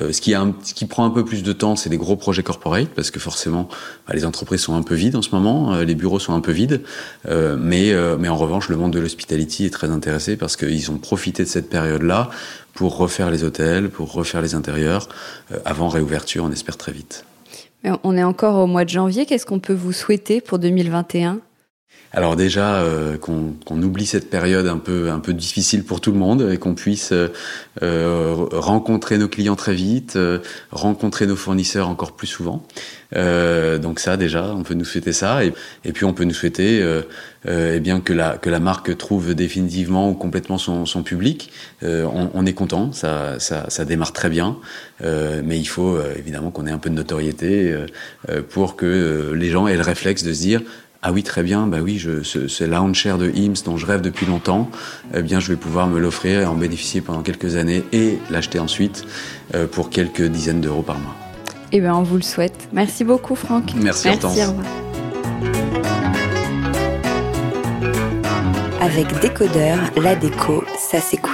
Speaker 3: ce qui a un, ce qui prend un peu plus de temps, c'est des gros projets corporate parce que forcément, bah, les entreprises sont un peu vides en ce moment, les bureaux sont un peu vides, mais, euh, mais en revanche, le monde de l'hospitality est très intéressé parce qu'ils ont profité de cette période-là pour refaire les hôtels, pour refaire les intérieurs, avant réouverture, on espère très vite.
Speaker 1: On est encore au mois de janvier, qu'est-ce qu'on peut vous souhaiter pour 2021
Speaker 3: alors déjà euh, qu'on oublie cette période un peu un peu difficile pour tout le monde et qu'on puisse euh, rencontrer nos clients très vite, euh, rencontrer nos fournisseurs encore plus souvent. Euh, donc ça déjà, on peut nous souhaiter ça et, et puis on peut nous souhaiter euh, eh bien que la que la marque trouve définitivement ou complètement son, son public. On, on, est content, ça, ça, ça démarre très bien, mais il faut évidemment qu'on ait un peu de notoriété pour que les gens aient le réflexe de se dire ah oui, très bien, bah oui, je, ce, ce lounge chair de IMS dont je rêve depuis longtemps, eh bien, je vais pouvoir me l'offrir et en bénéficier pendant quelques années et l'acheter ensuite euh, pour quelques dizaines d'euros par mois.
Speaker 1: Eh bien, on vous le souhaite. Merci beaucoup, Franck.
Speaker 3: Merci, Merci
Speaker 1: Avec Décodeur, la déco, ça s'écoute.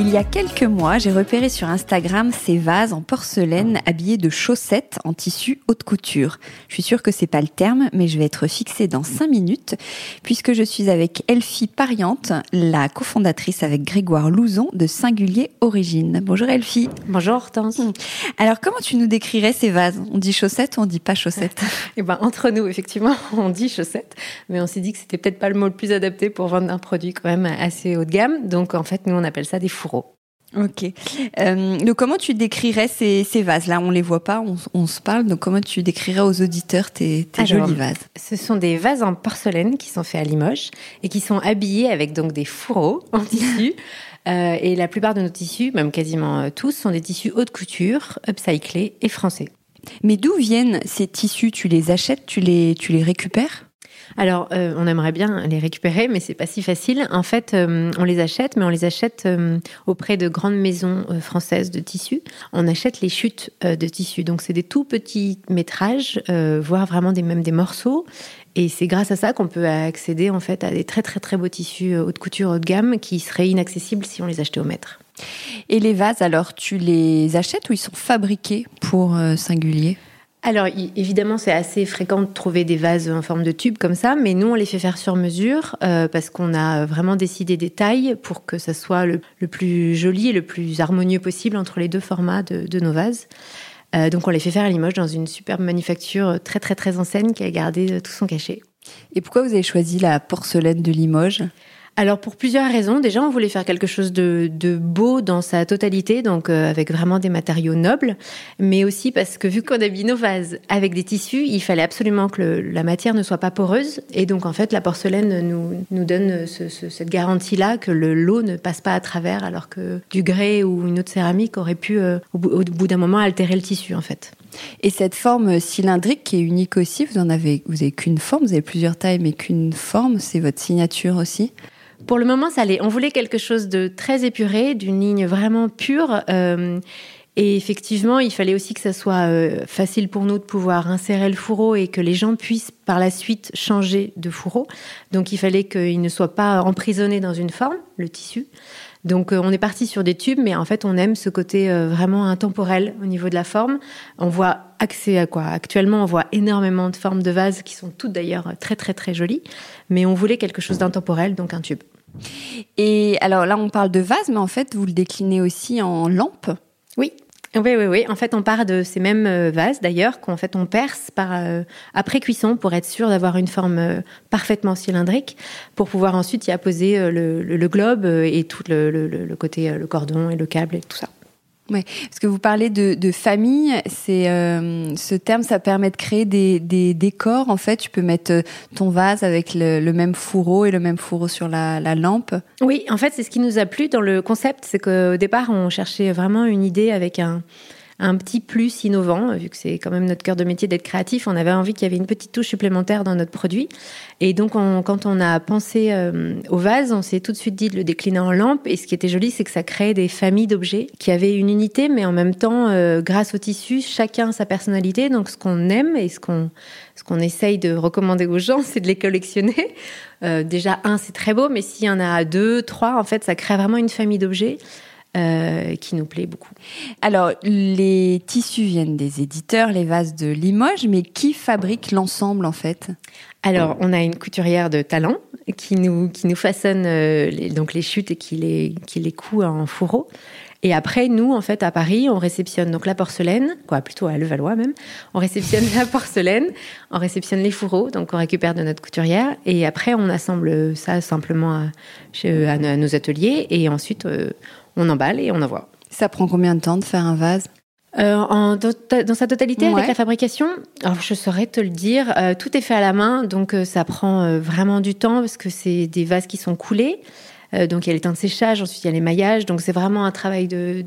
Speaker 1: Il y a quelques mois, j'ai repéré sur Instagram ces vases en porcelaine habillés de chaussettes en tissu haute couture. Je suis sûre que c'est pas le terme, mais je vais être fixée dans cinq minutes puisque je suis avec Elfie Pariante, la cofondatrice avec Grégoire Louzon de Singulier Origine. Bonjour Elfie.
Speaker 4: Bonjour Hortense.
Speaker 1: Alors comment tu nous décrirais ces vases? On dit chaussettes ou on dit pas chaussettes
Speaker 4: Eh ben entre nous effectivement, on dit chaussettes, mais on s'est dit que c'était peut-être pas le mot le plus adapté pour vendre un produit quand même assez haut de gamme. Donc en fait, nous on appelle ça des
Speaker 1: Ok. Euh, donc comment tu décrirais ces, ces vases Là, on les voit pas, on, on, se parle. Donc comment tu décrirais aux auditeurs tes, tes Alors, jolis vases?
Speaker 4: Ce sont des vases en porcelaine qui sont faits à Limoges et qui sont habillés avec donc des fourreaux en tissu. euh, et la plupart de nos tissus, même quasiment euh, tous, sont des tissus haute couture, upcyclés et français.
Speaker 1: Mais d'où viennent ces tissus? Tu les achètes Tu les, tu les récupères?
Speaker 4: Alors, euh, on aimerait bien les récupérer, mais c'est pas si facile. En fait, euh, on les achète, mais on les achète euh, auprès de grandes maisons françaises de tissus. On achète les chutes de tissus, donc c'est des tout petits métrages, voire vraiment des même des morceaux. Et c'est grâce à ça qu'on peut accéder en fait à des très très très beaux tissus haute couture haut de gamme qui seraient inaccessibles si on les achetait au mètre.
Speaker 1: Et les vases, alors tu les achètes ou ils sont fabriqués pour singulier
Speaker 4: alors évidemment, c'est assez fréquent de trouver des vases en forme de tube comme ça, mais nous on les fait faire sur mesure euh, parce qu'on a vraiment décidé des tailles pour que ça soit le, le, plus joli et le plus harmonieux possible entre les deux formats de, nos vases. Euh, donc on les fait faire à Limoges dans une superbe manufacture très très très ancienne qui a gardé tout son cachet.
Speaker 1: Et pourquoi vous avez choisi la porcelaine de Limoges?
Speaker 4: Alors pour plusieurs raisons. Déjà, on voulait faire quelque chose de, beau dans sa totalité, donc euh, avec vraiment des matériaux nobles, mais aussi parce que vu qu'on habille nos vases avec des tissus, il fallait absolument que la matière ne soit pas poreuse. Et donc en fait, la porcelaine nous, donne ce, ce, cette garantie-là que le l'eau ne passe pas à travers, alors que du grès ou une autre céramique aurait pu, euh, au bout, au bout d'un moment, altérer le tissu en fait.
Speaker 1: Et cette forme cylindrique qui est unique aussi, vous en avez, vous avez qu'une forme, vous avez plusieurs tailles, mais qu'une forme, c'est votre signature aussi?
Speaker 4: Pour le moment, ça allait. On voulait quelque chose de très épuré, d'une ligne vraiment pure. Euh, Et effectivement, il fallait aussi que ça soit euh, facile pour nous de pouvoir insérer le fourreau et que les gens puissent par la suite changer de fourreau. Donc il fallait qu'il ne soit pas emprisonné dans une forme, le tissu. Donc euh, on est parti sur des tubes, mais en fait on aime ce côté euh, vraiment intemporel au niveau de la forme. On voit accès à quoi? Actuellement, on voit énormément de formes de vases qui sont toutes d'ailleurs très très très jolies, mais on voulait quelque chose d'intemporel, donc un tube.
Speaker 1: Et alors là, on parle de vase, mais en fait, vous le déclinez aussi en lampe.
Speaker 4: Oui, oui, oui, oui. En fait, on part de ces mêmes euh, vases, d'ailleurs, qu'en fait on perce par euh, après cuisson pour être sûr d'avoir une forme euh, parfaitement cylindrique, pour pouvoir ensuite y apposer le, globe et tout le, le, côté le cordon et le câble et tout ça.
Speaker 1: Ouais, parce que vous parlez de, famille, c'est euh, ce terme, ça permet de créer des, décors. En fait, tu peux mettre euh, ton vase avec le, même fourreau et le même fourreau sur la lampe.
Speaker 4: Oui, en fait, c'est ce qui nous a plu dans le concept, c'est qu'au départ, on cherchait vraiment une idée avec un un petit plus innovant, vu que c'est quand même notre cœur de métier d'être créatif. On avait envie qu'il y avait une petite touche supplémentaire dans notre produit. Et donc, quand on a pensé euh, au vase, on s'est tout de suite dit de le décliner en lampe. Et ce qui était joli, c'est que ça créait des familles d'objets qui avaient une unité, mais en même temps, euh, grâce au tissu, chacun sa personnalité. Donc, ce qu'on aime et ce qu'on ce qu'on essaye de recommander aux gens, c'est de les collectionner. Euh, déjà, un, c'est très beau, mais s'il y en a deux, trois, en fait, ça crée vraiment une famille d'objets. Euh, qui nous plaît beaucoup.
Speaker 1: Alors, les tissus viennent des éditeurs, les vases de Limoges, mais qui fabrique l'ensemble en fait?
Speaker 4: Alors, on a une couturière de talent qui nous, qui nous façonne euh, les, donc les chutes et qui les, qui les coud en fourreau. Et après, nous, en fait, à Paris, on réceptionne donc la porcelaine, quoi, plutôt à Levallois même. On réceptionne la porcelaine, on réceptionne les fourreaux, donc on récupère de notre couturière, et après, on assemble ça simplement à, à nos ateliers, et ensuite, euh, on emballe et on envoie.
Speaker 1: Ça prend combien de temps de faire un vase
Speaker 4: euh, en, dans sa totalité avec la fabrication Alors je saurais te le dire. Euh, tout est fait à la main, donc euh, ça prend vraiment du temps parce que c'est des vases qui sont coulés. Euh, donc il y a les temps de séchage, ensuite il y a les maillages. Donc c'est vraiment un travail de,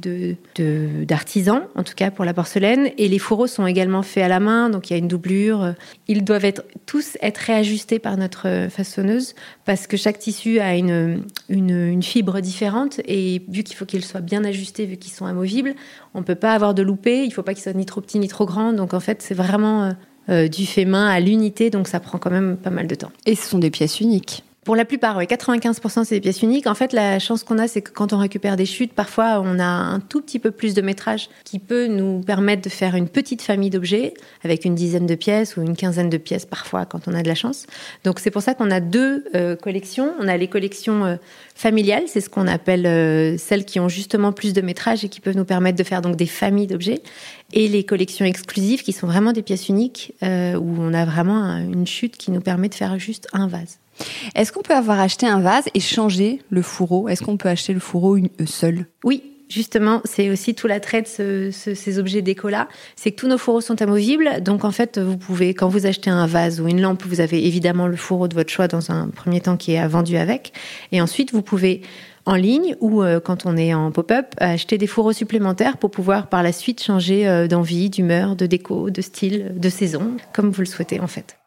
Speaker 4: d'artisan, en tout cas pour la porcelaine. Et les fourreaux sont également faits à la main, donc il y a une doublure. Ils doivent être, tous être réajustés par notre façonneuse parce que chaque tissu a une, une, fibre différente. Et vu qu'il faut qu'ils soient bien ajustés, vu qu'ils sont amovibles, on ne peut pas avoir de loupé. Il ne faut pas qu'ils soient ni trop petits ni trop grands. Donc en fait c'est vraiment... Euh, euh, du fait main à l'unité, donc ça prend quand même pas mal de temps.
Speaker 1: Et ce sont des pièces uniques
Speaker 4: pour la plupart, oui, 95% c'est des pièces uniques. En fait, la chance qu'on a, c'est que quand on récupère des chutes, parfois on a un tout petit peu plus de métrage qui peut nous permettre de faire une petite famille d'objets avec une dizaine de pièces ou une quinzaine de pièces parfois quand on a de la chance. Donc c'est pour ça qu'on a deux euh, collections. On a les collections euh, familiales, c'est ce qu'on appelle euh, celles qui ont justement plus de métrage et qui peuvent nous permettre de faire donc des familles d'objets. Et les collections exclusives qui sont vraiment des pièces uniques où on a vraiment une chute qui nous permet de faire juste un vase.
Speaker 1: Est-ce qu'on peut avoir acheté un vase et changer le fourreau? Est-ce qu'on peut acheter le fourreau euh, seul?
Speaker 4: Oui, Justement, c'est aussi tout l'attrait de ces objets déco-là, c'est que tous nos fourreaux sont amovibles. Donc en fait, vous pouvez, quand vous achetez un vase ou une lampe, vous avez évidemment le fourreau de votre choix dans un premier temps qui est vendu avec. Et ensuite, vous pouvez en ligne ou euh, quand on est en pop-up, acheter des fourreaux supplémentaires pour pouvoir par la suite changer euh, d'envie, d'humeur, de déco, de style, de saison, comme vous le souhaitez en fait.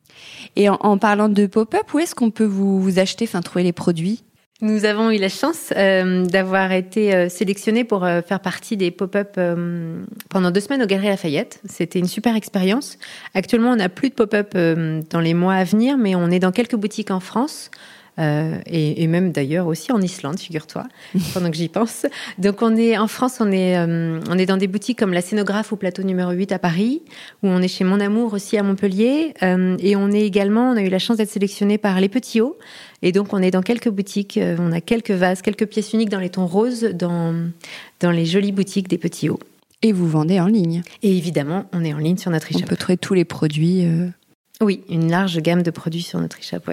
Speaker 1: Et en, parlant de pop-up, où est-ce qu'on peut vous, acheter, enfin trouver les produits?
Speaker 4: Nous avons eu la chance euh, d'avoir été euh, sélectionnés pour euh, faire partie des pop-up pendant deux semaines au Galeries Lafayette. C'était une super expérience. Actuellement, on n'a plus de pop-up dans les mois à venir, mais on est dans quelques boutiques en France. Euh, et, et, même d'ailleurs aussi en Islande, figure-toi, pendant que j'y pense. Donc on est en France, on est euh, on est dans des boutiques comme la Scénographe au plateau numéro 8 à Paris, où on est chez Mon Amour aussi à Montpellier, euh, et on est également, on a eu la chance d'être sélectionné par les Petits Hauts, et donc on est dans quelques boutiques, on a quelques vases, quelques pièces uniques dans les tons roses, dans dans les jolies boutiques des Petits Hauts.
Speaker 1: Et vous vendez en ligne.
Speaker 4: Et évidemment, on est en ligne sur notre
Speaker 1: e On peut trouver tous les produits.
Speaker 4: Oui, une large gamme de produits sur notre e-shop.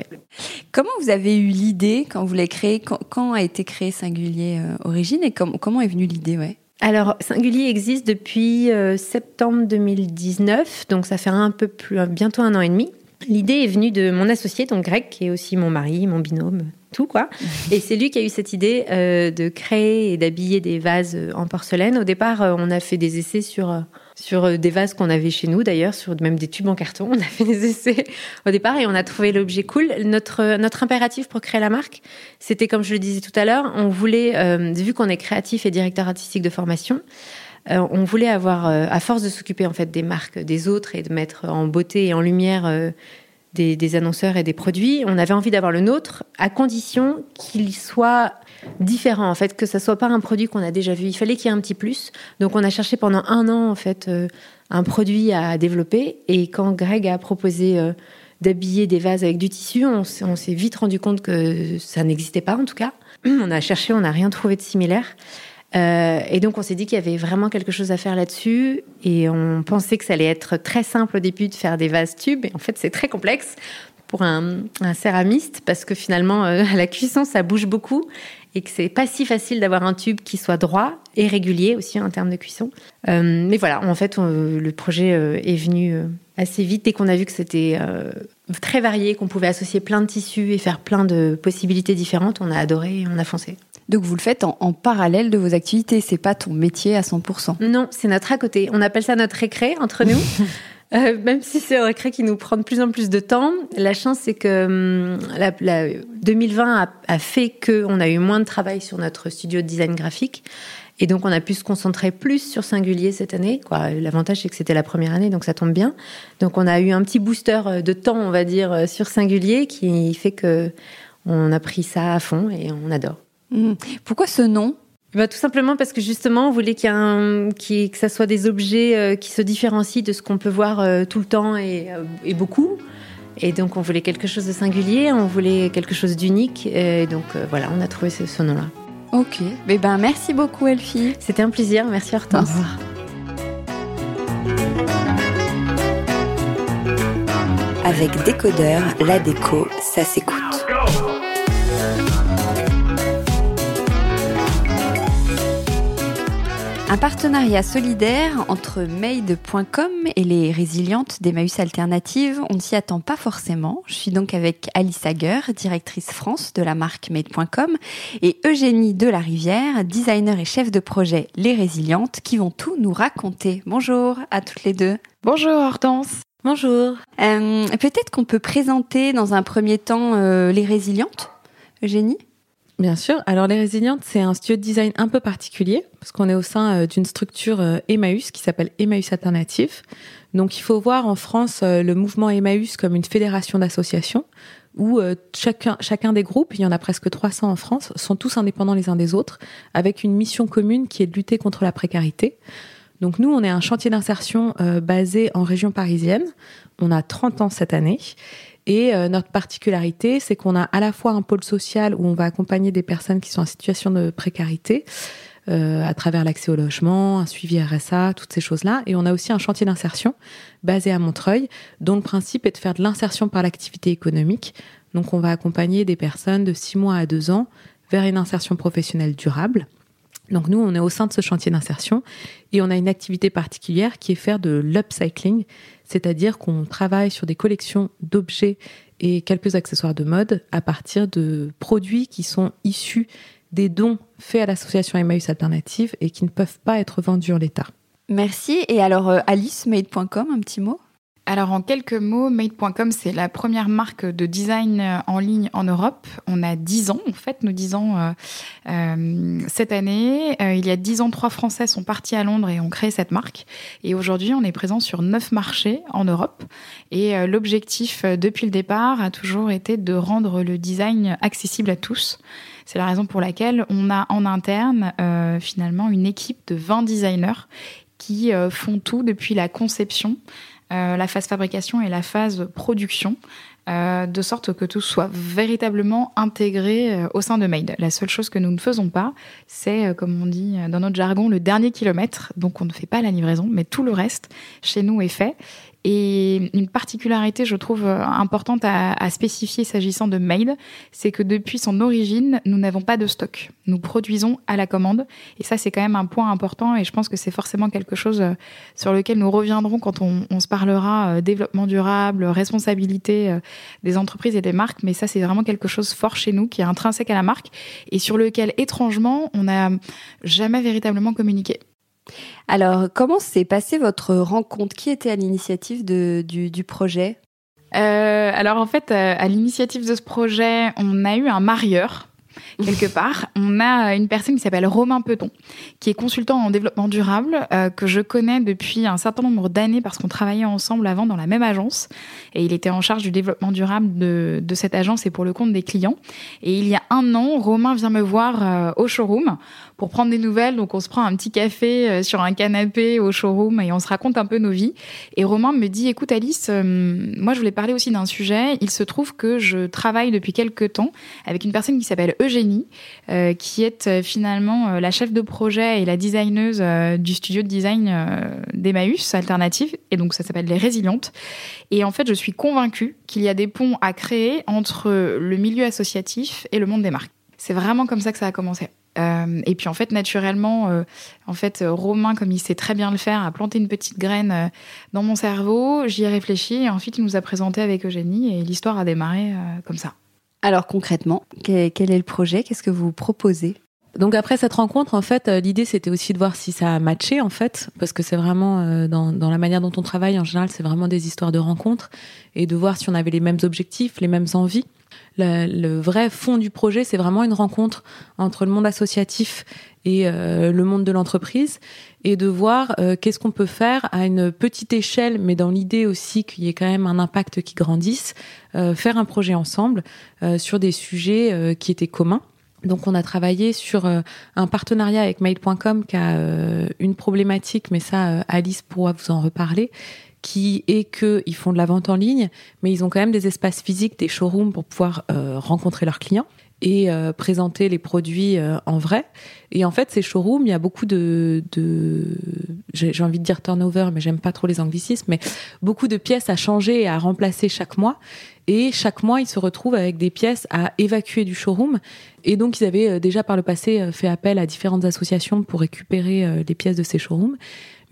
Speaker 1: Comment vous avez eu l'idée quand vous l'avez créé quand, a été créé Singulier euh, Origine et comment est venue l'idée ouais?
Speaker 4: Alors, Singulier existe depuis euh, septembre 2019, donc ça fait un peu plus, bientôt un an et demi. L'idée est venue de mon associé, donc Greg, qui est aussi mon mari, mon binôme, tout quoi. Et c'est lui qui a eu cette idée euh, de créer et d'habiller des vases en porcelaine. Au départ, on a fait des essais sur sur euh, des vases qu'on avait chez nous d'ailleurs, sur même des tubes en carton. On a fait des essais au départ et on a trouvé l'objet cool. Notre euh, notre impératif pour créer la marque, c'était comme je le disais tout à l'heure, on voulait, euh, vu qu'on est créatif et directeur artistique de formation, on voulait avoir, à force de s'occuper en fait des marques des autres et de mettre en beauté et en lumière des, des, annonceurs et des produits, on avait envie d'avoir le nôtre à condition qu'il soit différent en fait, que ça soit pas un produit qu'on a déjà vu. Il fallait qu'il y ait un petit plus. Donc on a cherché pendant un an en fait un produit à développer et quand Greg a proposé d'habiller des vases avec du tissu, on, s'est vite rendu compte que ça n'existait pas en tout cas. On a cherché, on n'a rien trouvé de similaire. Euh, et donc on s'est dit qu'il y avait vraiment quelque chose à faire là-dessus et on pensait que ça allait être très simple au début de faire des vases tubes et en fait c'est très complexe pour un, céramiste parce que finalement euh, à la cuisson ça bouge beaucoup et que c'est pas si facile d'avoir un tube qui soit droit et régulier aussi en termes de cuisson. Euh, mais voilà, en fait le projet est venu assez vite dès qu'on a vu que c'était très varié, qu'on pouvait associer plein de tissus et faire plein de possibilités différentes. On a adoré et on a foncé.
Speaker 1: Donc vous le faites en, parallèle de vos activités, c'est pas ton métier à 100%.
Speaker 4: Non, c'est notre à côté. On appelle ça notre récré entre nous. Euh, même si c'est un récré qui nous prend de plus en plus de temps, la chance c'est que hum, la, 2020 a, a fait qu'on a eu moins de travail sur notre studio de design graphique et donc, on a pu se concentrer plus sur Singulier cette année. L'avantage, c'est que c'était la première année, donc ça tombe bien. Donc, on a eu un petit booster euh, de temps, on va dire, euh, sur Singulier, qui fait que on a pris ça à fond et on adore.
Speaker 1: Mmh. Pourquoi ce nom?
Speaker 4: Bah, tout simplement parce que justement, on voulait qu'il y que ça soit des objets euh, qui se différencient de ce qu'on peut voir tout le temps et, et, beaucoup. Et donc, on voulait quelque chose de singulier, on voulait quelque chose d'unique. Et donc, voilà, on a trouvé ce, ce nom-là.
Speaker 1: Ok. Mais eh ben, merci beaucoup, Elfie.
Speaker 4: C'était un plaisir. Merci, Hortense. Au revoir.
Speaker 5: Avec Décodeur, la déco, ça s'écoute.
Speaker 1: Un partenariat solidaire entre Made.com et les résilientes d'Emmaüs Alternatives, on ne s'y attend pas forcément. Je suis donc avec Alice Hager, directrice France de la marque Made.com, et Eugénie Delarivière, designer et chef de projet Les Résilientes, qui vont tout nous raconter. Bonjour à toutes les deux.
Speaker 6: Bonjour Hortense.
Speaker 4: Bonjour.
Speaker 1: Euh, peut-être qu'on peut présenter dans un premier temps euh, Les Résilientes. Eugénie?
Speaker 6: Bien sûr. Alors les résilientes, c'est un studio de design un peu particulier parce qu'on est au sein euh, d'une structure euh, Emmaüs qui s'appelle Emmaüs Alternatif. Donc il faut voir en France euh, le mouvement Emmaüs comme une fédération d'associations où chacun, chacun des groupes, il y en a presque 300 en France, sont tous indépendants les uns des autres, avec une mission commune qui est de lutter contre la précarité. Donc nous, on est un chantier d'insertion basé en région parisienne. On a 30 ans cette année et euh, notre particularité, c'est qu'on a à la fois un pôle social où on va accompagner des personnes qui sont en situation de précarité, euh, à travers l'accès au logement, un suivi RSA, toutes ces choses-là. Et on a aussi un chantier d'insertion basé à Montreuil, dont le principe est de faire de l'insertion par l'activité économique. Donc on va accompagner des personnes de 6 mois à 2 ans vers une insertion professionnelle durable. Donc nous, on est au sein de ce chantier d'insertion et on a une activité particulière qui est faire de l'upcycling, c'est-à-dire qu'on travaille sur des collections d'objets et quelques accessoires de mode à partir de produits qui sont issus des dons faits à l'association Emmaüs Alternative et qui ne peuvent pas être vendus en l'état.
Speaker 1: Merci. Et alors, euh, AliceMade.com, un petit mot?
Speaker 7: Alors en quelques mots, Made.com, c'est la première marque de design euh, en ligne en Europe. On a 10 ans, en fait, nous 10 ans euh, euh, cette année. il y a 10 ans, trois Français sont partis à Londres et ont créé cette marque. Et aujourd'hui, on est présent sur neuf marchés en Europe. Et l'objectif depuis le départ a toujours été de rendre le design accessible à tous. C'est la raison pour laquelle on a en interne finalement une équipe de 20 designers qui font tout depuis la conception euh, la phase fabrication et la phase production. Euh, de sorte que tout soit véritablement intégré euh, au sein de Made. La seule chose que nous ne faisons pas, c'est, comme on dit dans notre jargon, le dernier kilomètre. Donc on ne fait pas la livraison, mais tout le reste chez nous est fait. Et une particularité, je trouve, euh, importante à, spécifier s'agissant de Made, c'est que depuis son origine, nous n'avons pas de stock. Nous produisons à la commande. Et ça, c'est quand même un point important. Et je pense que c'est forcément quelque chose euh, sur lequel nous reviendrons quand on, se parlera euh, développement durable, responsabilité des entreprises et des marques. Mais ça, c'est vraiment quelque chose fort chez nous, qui est intrinsèque à la marque et sur lequel, étrangement, on n'a jamais véritablement communiqué.
Speaker 1: Alors, comment s'est passée votre rencontre? Qui était à l'initiative du, projet?
Speaker 7: Euh, Alors, en fait, euh, à l'initiative de ce projet, on a eu un marieur quelque part. On a une personne qui s'appelle Romain Peton, qui est consultant en développement durable, euh, que je connais depuis un certain nombre d'années parce qu'on travaillait ensemble avant dans la même agence. Et il était en charge du développement durable de, de cette agence et pour le compte des clients. Et il y a un an, Romain vient me voir euh, au showroom pour prendre des nouvelles. Donc on se prend un petit café euh, sur un canapé au showroom et on se raconte un peu nos vies. Et Romain me dit, écoute Alice, moi je voulais parler aussi d'un sujet. Il se trouve que je travaille depuis quelques temps avec une personne qui s'appelle Eugénie, euh, qui est euh, finalement euh, la chef de projet et la designeuse du studio de design d'Emmaüs Alternative. Et donc ça s'appelle Les Résilientes. Et en fait, je suis convaincue qu'il y a des ponts à créer entre le milieu associatif et le monde des marques. C'est vraiment comme ça que ça a commencé. Et puis en fait, naturellement, en fait, Romain, comme il sait très bien le faire, a planté une petite graine dans mon cerveau. J'y ai réfléchi et ensuite il nous a présenté avec Eugénie et l'histoire a démarré comme ça.
Speaker 1: Alors concrètement, quel est le projet? Qu'est-ce que vous proposez?
Speaker 6: Donc après cette rencontre, en fait, euh, l'idée c'était aussi de voir si ça a matché en fait, parce que c'est vraiment euh, dans, dans, la manière dont on travaille en général, c'est vraiment des histoires de rencontres et de voir si on avait les mêmes objectifs, les mêmes envies. Le, le vrai fond du projet, c'est vraiment une rencontre entre le monde associatif et euh, le monde de l'entreprise et de voir euh, qu'est-ce qu'on peut faire à une petite échelle, mais dans l'idée aussi qu'il y ait quand même un impact qui grandisse, euh, faire un projet ensemble sur des sujets qui étaient communs. Donc on a travaillé sur un partenariat avec Mail.com qui a une problématique, mais ça Alice pourra vous en reparler, qui est qu'ils font de la vente en ligne, mais ils ont quand même des espaces physiques, des showrooms pour pouvoir rencontrer leurs clients et euh, présenter les produits euh, en vrai. Et en fait, ces showrooms, il y a beaucoup de, de j'ai envie de dire turnover, mais j'aime pas trop les anglicismes, mais beaucoup de pièces à changer et à remplacer chaque mois. Et chaque mois, ils se retrouvent avec des pièces à évacuer du showroom. Et donc, ils avaient euh, déjà par le passé fait appel à différentes associations pour récupérer les pièces de ces showrooms.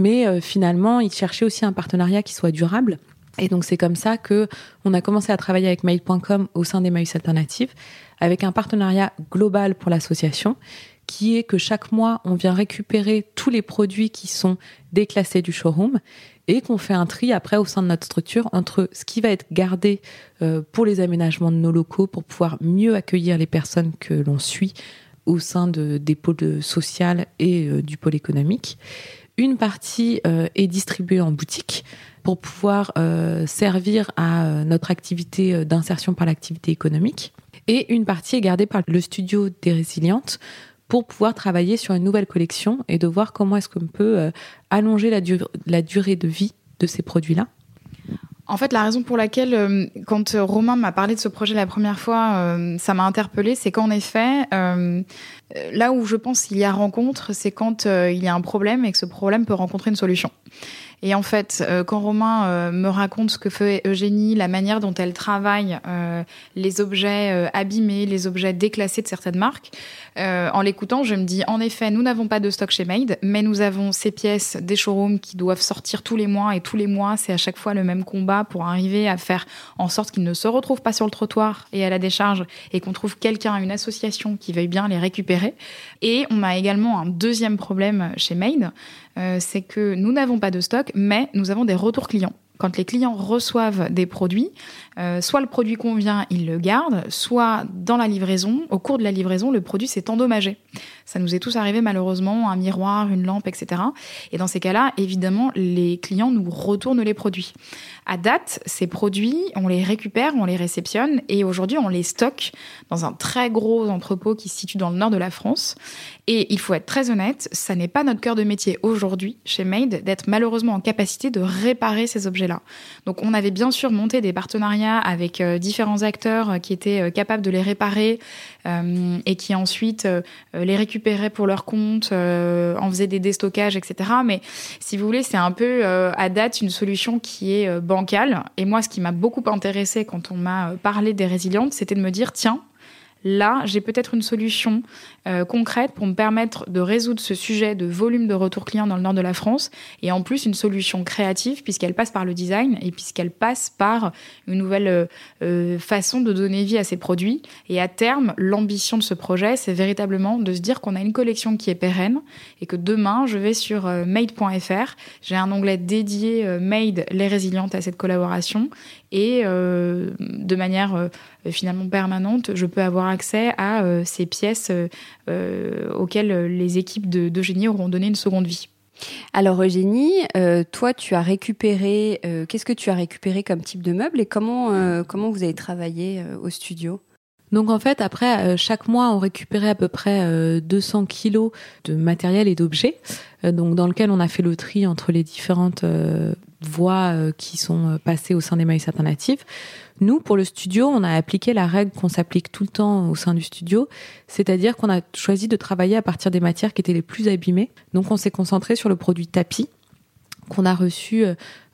Speaker 6: Mais finalement, ils cherchaient aussi un partenariat qui soit durable. Et donc c'est comme ça que on a commencé à travailler avec Mail.com au sein d'Emmaüs Alternatives, avec un partenariat global pour l'association, qui est que chaque mois on vient récupérer tous les produits qui sont déclassés du showroom et qu'on fait un tri après au sein de notre structure entre ce qui va être gardé euh, pour les aménagements de nos locaux pour pouvoir mieux accueillir les personnes que l'on suit au sein de, des pôles social et euh, du pôle économique. Une partie euh, est distribuée en boutique pour pouvoir euh, servir à euh, notre activité d'insertion par l'activité économique. Et une partie est gardée par le studio des résilientes pour pouvoir travailler sur une nouvelle collection et de voir comment est-ce qu'on peut allonger la, la durée de vie de ces produits-là.
Speaker 7: En fait, la raison pour laquelle, quand Romain m'a parlé de ce projet la première fois, ça m'a interpellée, c'est qu'en effet, là où je pense qu'il y a rencontre, c'est quand il y a un problème et que ce problème peut rencontrer une solution. Et en fait, euh, quand Romain euh, me raconte ce que fait Eugénie, la manière dont elle travaille euh, les objets abîmés, les objets déclassés de certaines marques, en l'écoutant, je me dis, en effet, nous n'avons pas de stock chez Made, mais nous avons ces pièces des showrooms qui doivent sortir tous les mois, et tous les mois, c'est à chaque fois le même combat pour arriver à faire en sorte qu'ils ne se retrouvent pas sur le trottoir et à la décharge, et qu'on trouve quelqu'un, une association qui veuille bien les récupérer. Et on a également un deuxième problème chez Made, c'est que nous n'avons pas de stock mais nous avons des retours clients. Quand les clients reçoivent des produits, euh, soit le produit convient, ils le gardent, soit dans la livraison, au cours de la livraison, le produit s'est endommagé. Ça nous est tous arrivé malheureusement, un miroir, une lampe, etc. Et dans ces cas-là, évidemment, les clients nous retournent les produits. À date, ces produits, on les récupère, on les réceptionne et aujourd'hui, on les stocke dans un très gros entrepôt qui se situe dans le nord de la France. Et il faut être très honnête, ça n'est pas notre cœur de métier aujourd'hui chez Made d'être malheureusement en capacité de réparer ces objets-là. Donc on avait bien sûr monté des partenariats avec euh, différents acteurs euh, qui étaient euh, capables de les réparer et qui ensuite les récupéraient pour leur compte, en faisaient des déstockages, etc. Mais si vous voulez, c'est un peu à date une solution qui est bancale. Et moi, ce qui m'a beaucoup intéressé quand on m'a parlé des résilientes, c'était de me dire, tiens, là, j'ai peut-être une solution euh, concrète pour me permettre de résoudre ce sujet de volume de retour client dans le nord de la France et en plus une solution créative puisqu'elle passe par le design et puisqu'elle passe par une nouvelle euh, euh, façon de donner vie à ces produits. Et à terme, l'ambition de ce projet, c'est véritablement de se dire qu'on a une collection qui est pérenne et que demain, je vais sur made.fr, j'ai un onglet dédié Made les résilientes à cette collaboration et de manière finalement permanente, je peux avoir accès à ces pièces auxquelles les équipes de, de auront donné une seconde vie.
Speaker 1: Alors Eugénie, toi tu as récupéré, qu'est-ce que tu as récupéré comme type de meuble et comment, comment vous avez travaillé au studio?
Speaker 6: Donc en fait, après, euh, chaque mois, on récupérait à peu près 200 euh, kilos de matériel et d'objets, euh, donc dans lequel on a fait le tri entre les différentes voies qui sont passées au sein des maïs alternatifs. Nous, pour le studio, on a appliqué la règle qu'on s'applique tout le temps au sein du studio, c'est-à-dire qu'on a choisi de travailler à partir des matières qui étaient les plus abîmées. Donc on s'est concentré sur le produit tapis qu'on a reçu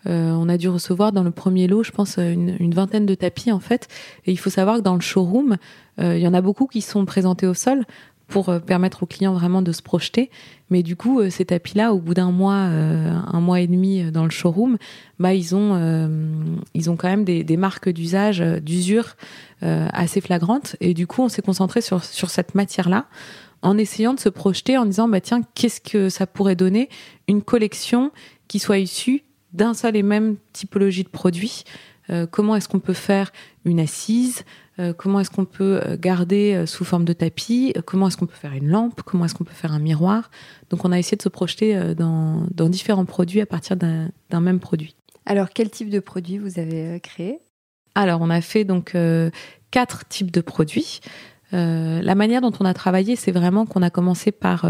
Speaker 6: euh, on a dû recevoir dans le premier lot, je pense, une, vingtaine de tapis en fait. Et il faut savoir que dans le showroom, euh, il y en a beaucoup qui sont présentés au sol pour euh, permettre aux clients vraiment de se projeter. Mais du coup, ces tapis-là, au bout d'un mois, un mois et demi dans le showroom, bah ils ont ils ont quand même des, marques d'usage, d'usure assez flagrantes. Et du coup, on s'est concentré sur sur cette matière-là en essayant de se projeter en disant bah tiens qu'est-ce que ça pourrait donner une collection qui soit issue d'un seul et même typologie de produit? Euh, comment est-ce qu'on peut faire une assise? euh, Comment est-ce qu'on peut euh, garder sous forme de tapis? Comment est-ce qu'on peut faire une lampe? Comment est-ce qu'on peut faire un miroir? Donc on a essayé de se projeter dans, différents produits à partir d'un même produit.
Speaker 1: Alors quel type de produit vous avez créé?
Speaker 6: Alors on a fait donc quatre types de produits. la manière dont on a travaillé, c'est vraiment qu'on a commencé par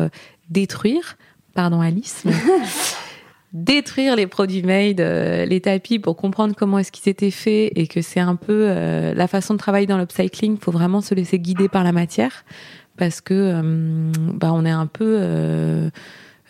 Speaker 6: détruire, pardon Alice, détruire les produits made, euh, les tapis pour comprendre comment est-ce qu'ils étaient faits et que c'est un peu euh, la façon de travailler dans l'upcycling. Il faut vraiment se laisser guider par la matière parce que euh, bah, on est un peu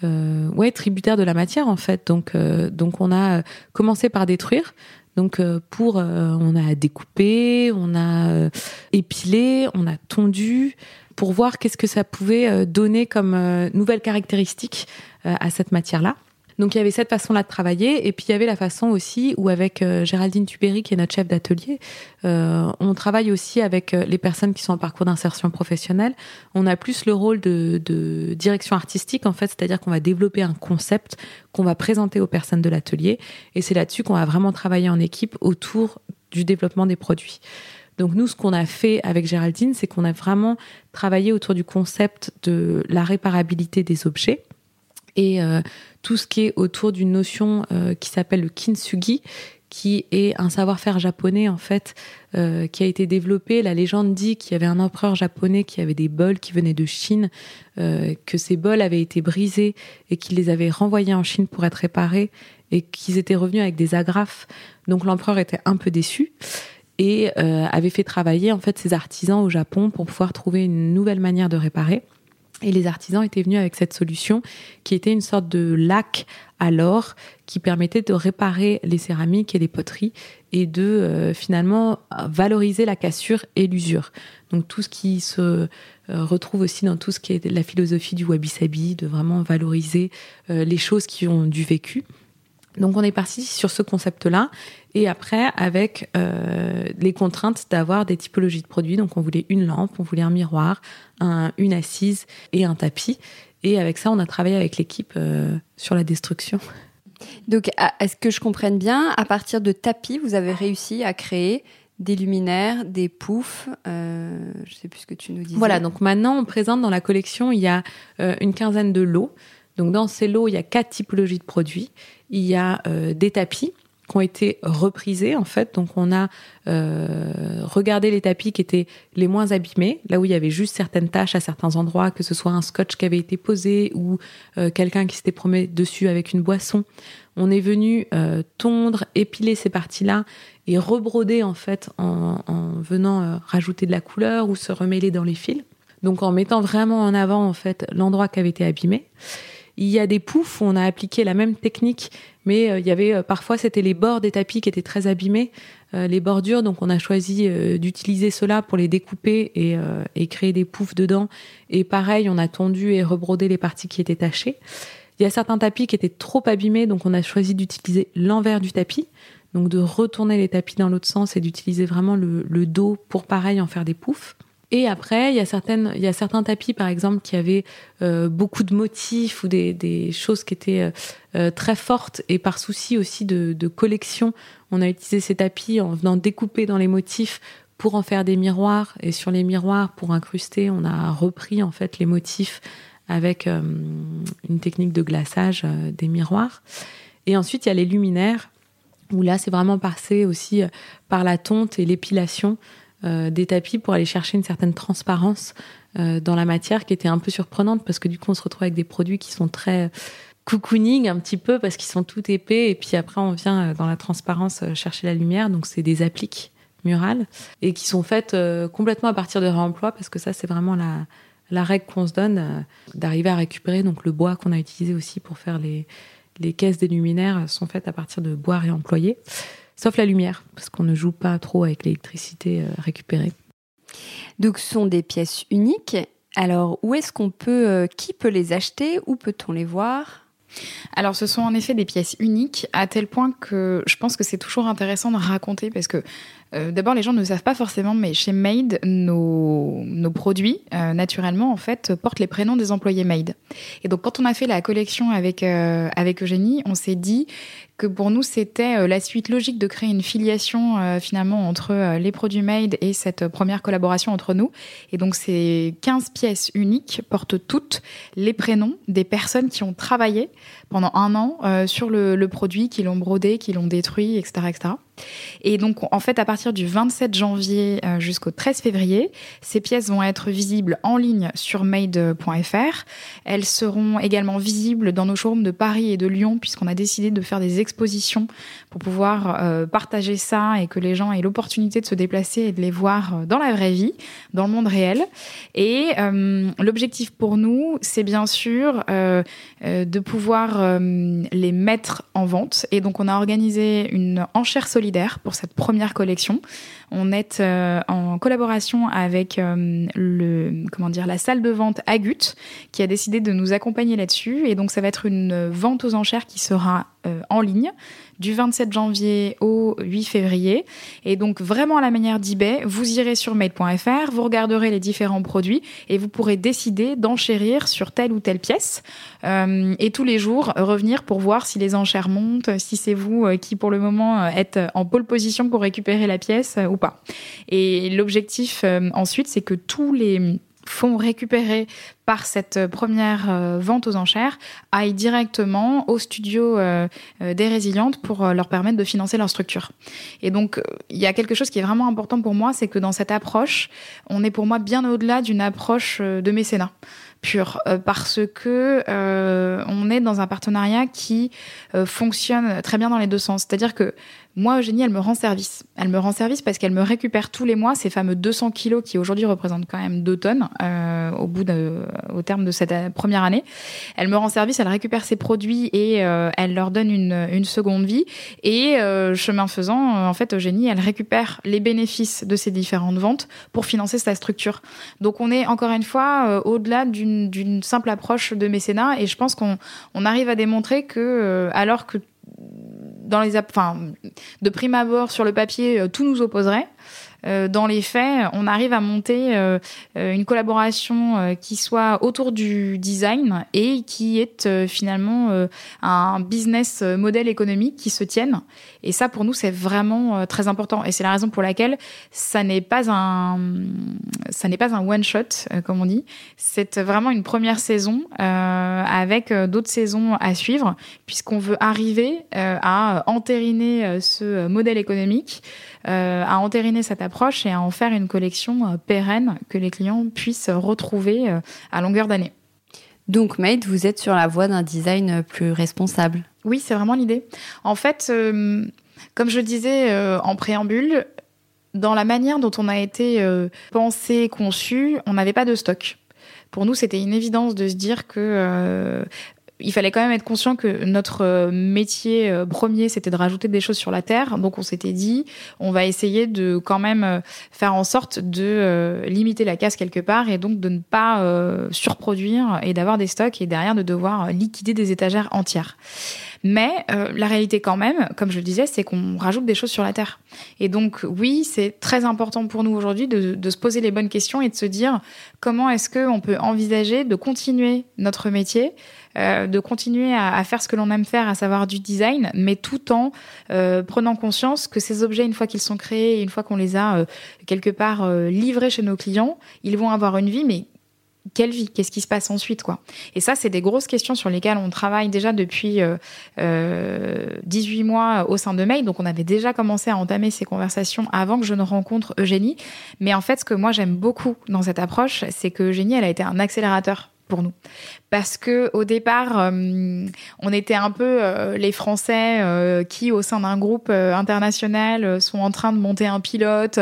Speaker 6: ouais tributaire de la matière en fait. Donc donc on a commencé par détruire. Donc pour on a découpé, on a épilé, on a tondu pour voir qu'est-ce que ça pouvait donner comme nouvelles caractéristiques à cette matière-là. Donc il y avait cette façon-là de travailler, et puis il y avait la façon aussi où avec euh, Géraldine Tubéry, qui est notre chef d'atelier, euh, on travaille aussi avec euh, les personnes qui sont en parcours d'insertion professionnelle. On a plus le rôle de, de direction artistique en fait, c'est-à-dire qu'on va développer un concept qu'on va présenter aux personnes de l'atelier, et c'est là-dessus qu'on va vraiment travailler en équipe autour du développement des produits. Donc nous, ce qu'on a fait avec Géraldine, c'est qu'on a vraiment travaillé autour du concept de la réparabilité des objets et euh, tout ce qui est autour d'une notion euh, qui s'appelle le kintsugi, qui est un savoir-faire japonais en fait euh, qui a été développé. La légende dit qu'il y avait un empereur japonais qui avait des bols qui venaient de Chine, que ces bols avaient été brisés et qu'il les avait renvoyés en Chine pour être réparés et qu'ils étaient revenus avec des agrafes. Donc l'empereur était un peu déçu et avait fait travailler en fait ses artisans au Japon pour pouvoir trouver une nouvelle manière de réparer. Et les artisans étaient venus avec cette solution qui était une sorte de lac à l'or qui permettait de réparer les céramiques et les poteries et de euh, finalement valoriser la cassure et l'usure. Donc tout ce qui se euh, retrouve aussi dans tout ce qui est la philosophie du wabi-sabi, de vraiment valoriser euh, les choses qui ont du vécu. Donc on est parti sur ce concept-là et après avec euh, les contraintes d'avoir des typologies de produits. Donc on voulait une lampe, on voulait un miroir, un, une assise et un tapis. Et avec ça, on a travaillé avec l'équipe euh, sur la destruction.
Speaker 1: Donc est-ce que je comprenne bien, à partir de tapis, vous avez réussi à créer des luminaires, des poufs, euh, je sais plus ce que tu nous disais.
Speaker 6: Voilà, donc maintenant on présente dans la collection, il y a euh, une quinzaine de lots. Donc dans ces lots, il y a quatre typologies de produits. Il y a des tapis qui ont été reprisés en fait. Donc on a euh, regardé les tapis qui étaient les moins abîmés, là où il y avait juste certaines taches à certains endroits, que ce soit un scotch qui avait été posé ou euh, quelqu'un qui s'était promené dessus avec une boisson. On est venu tondre, épiler ces parties-là et rebroder en fait en, en venant rajouter de la couleur ou se remêler dans les fils. Donc en mettant vraiment en avant en fait l'endroit qui avait été abîmé. Il y a des poufs où on a appliqué la même technique, mais euh, il y avait euh, parfois c'était les bords des tapis qui étaient très abîmés, euh, les bordures, donc on a choisi d'utiliser cela pour les découper et, et, créer des poufs dedans. Et pareil, on a tondu et rebrodé les parties qui étaient tachées. Il y a certains tapis qui étaient trop abîmés, donc on a choisi d'utiliser l'envers du tapis, donc de retourner les tapis dans l'autre sens et d'utiliser vraiment le, le dos pour pareil en faire des poufs. Et après, il y a certaines, il y a certains tapis, par exemple, qui avaient euh, beaucoup de motifs ou des, choses qui étaient euh, euh, très fortes. Et par souci aussi de, collection, on a utilisé ces tapis en venant découper dans les motifs pour en faire des miroirs. Et sur les miroirs, pour incruster, on a repris en fait les motifs avec une technique de glaçage des miroirs. Et ensuite, il y a les luminaires, où là, c'est vraiment passé aussi par la tonte et l'épilation des tapis pour aller chercher une certaine transparence dans la matière qui était un peu surprenante parce que du coup, on se retrouve avec des produits qui sont très cocooning un petit peu parce qu'ils sont tout épais et puis après on vient dans la transparence chercher la lumière. Donc c'est des appliques murales et qui sont faites complètement à partir de réemploi parce que ça c'est vraiment la, la règle qu'on se donne euh, d'arriver à récupérer. Donc le bois qu'on a utilisé aussi pour faire les, les caisses des luminaires sont faites à partir de bois réemployé, sauf la lumière, parce qu'on ne joue pas trop avec l'électricité euh, récupérée.
Speaker 1: Donc ce sont des pièces uniques. Alors où est-ce qu'on peut, euh, qui peut les acheter? Où peut-on les voir?
Speaker 7: Alors, ce sont en effet des pièces uniques, à tel point que je pense que c'est toujours intéressant de raconter, parce que euh, d'abord, les gens ne savent pas forcément, mais chez Made, nos, produits, euh, naturellement, en fait, portent les prénoms des employés Made. Et donc, quand on a fait la collection avec, euh, avec Eugénie, on s'est dit que pour nous, c'était la suite logique de créer une filiation, finalement, entre les produits Made et cette première collaboration entre nous. Et donc, ces 15 pièces uniques portent toutes les prénoms des personnes qui ont travaillé pendant un an sur le, le produit, qui l'ont brodé, qui l'ont détruit, etc., etc. Et donc, en fait, à partir du 27 janvier euh, jusqu'au 13 février, ces pièces vont être visibles en ligne sur made.fr. Elles seront également visibles dans nos showrooms de Paris et de Lyon, puisqu'on a décidé de faire des expositions pour pouvoir euh, partager ça et que les gens aient l'opportunité de se déplacer et de les voir euh, dans la vraie vie, dans le monde réel. Et l'objectif pour nous, c'est bien sûr de pouvoir les mettre en vente. Et donc, on a organisé une enchère solidaire pour cette première collection. On est euh, en collaboration avec euh, le comment dire la salle de vente Agut qui a décidé de nous accompagner là-dessus et donc ça va être une vente aux enchères qui sera euh, en ligne du 27 janvier au 8 février. Et donc vraiment à la manière d'eBay, vous irez sur made.fr, vous regarderez les différents produits et vous pourrez décider d'enchérir sur telle ou telle pièce. Euh, et tous les jours, revenir pour voir si les enchères montent, si c'est vous euh, qui pour le moment euh, êtes en pole position pour récupérer la pièce ou pas. Et l'objectif ensuite, c'est que tous les fonds récupérés par cette première euh, vente aux enchères aillent directement au studio euh, euh, des résilientes pour leur permettre de financer leur structure. Et donc, il y a quelque chose qui est vraiment important pour moi, c'est que dans cette approche, on est pour moi bien au-delà d'une approche de mécénat pur parce que on est dans un partenariat qui fonctionne très bien dans les deux sens. C'est-à-dire que moi, Eugénie, elle me rend service. Elle me rend service parce qu'elle me récupère tous les mois ces fameux 200 kilos qui aujourd'hui représentent quand même 2 tonnes euh, au bout de, au terme de cette première année. Elle me rend service, elle récupère ses produits et euh, elle leur donne une, une seconde vie. Et euh, chemin faisant, en fait, Eugénie, elle récupère les bénéfices de ces différentes ventes pour financer sa structure. Donc on est encore une fois au-delà d'une simple approche de mécénat et je pense qu'on on arrive à démontrer que alors que dans les, enfin, de prime abord sur le papier, euh, tout nous opposerait. Euh, dans les faits, on arrive à monter euh, euh, une collaboration qui soit autour du design et qui est finalement un business modèle économique qui se tienne. Et ça, pour nous, c'est vraiment très important. Et c'est la raison pour laquelle ça n'est pas un, ça n'est pas un one shot, comme on dit. C'est vraiment une première saison avec d'autres saisons à suivre, puisqu'on veut arriver à entériner ce modèle économique à entériner cette approche et à en faire une collection euh, pérenne que les clients puissent retrouver euh, à longueur d'année.
Speaker 1: Donc, Made, vous êtes sur la voie d'un design plus responsable.
Speaker 7: Oui, c'est vraiment l'idée. En fait, comme je disais en préambule, dans la manière dont on a été pensé, conçu, on n'avait pas de stock. Pour nous, c'était une évidence de se dire que il fallait quand même être conscient que notre euh, métier euh, premier, c'était de rajouter des choses sur la terre. Donc on s'était dit, on va essayer de quand même euh, faire en sorte de limiter la casse quelque part et donc de ne pas surproduire et d'avoir des stocks et derrière de devoir liquider des étagères entières. Mais euh, la réalité quand même, comme je le disais, c'est qu'on rajoute des choses sur la Terre. Et donc oui, c'est très important pour nous aujourd'hui de, se poser les bonnes questions et de se dire comment est-ce qu'on peut envisager de continuer notre métier euh, de continuer à, faire ce que l'on aime faire, à savoir du design, mais tout en euh, prenant conscience que ces objets, une fois qu'ils sont créés, une fois qu'on les a quelque part livrés chez nos clients, ils vont avoir une vie, mais quelle vie Qu'est-ce qui se passe ensuite quoi Et ça, c'est des grosses questions sur lesquelles on travaille déjà depuis euh, euh, 18 mois au sein de Mail. Donc, on avait déjà commencé à entamer ces conversations avant que je ne rencontre Eugénie. Mais en fait, ce que moi j'aime beaucoup dans cette approche, c'est que Eugénie, elle a été un accélérateur pour nous. Parce que au départ, euh, on était un peu euh, les Français euh, qui, au sein d'un groupe international, sont en train de monter un pilote.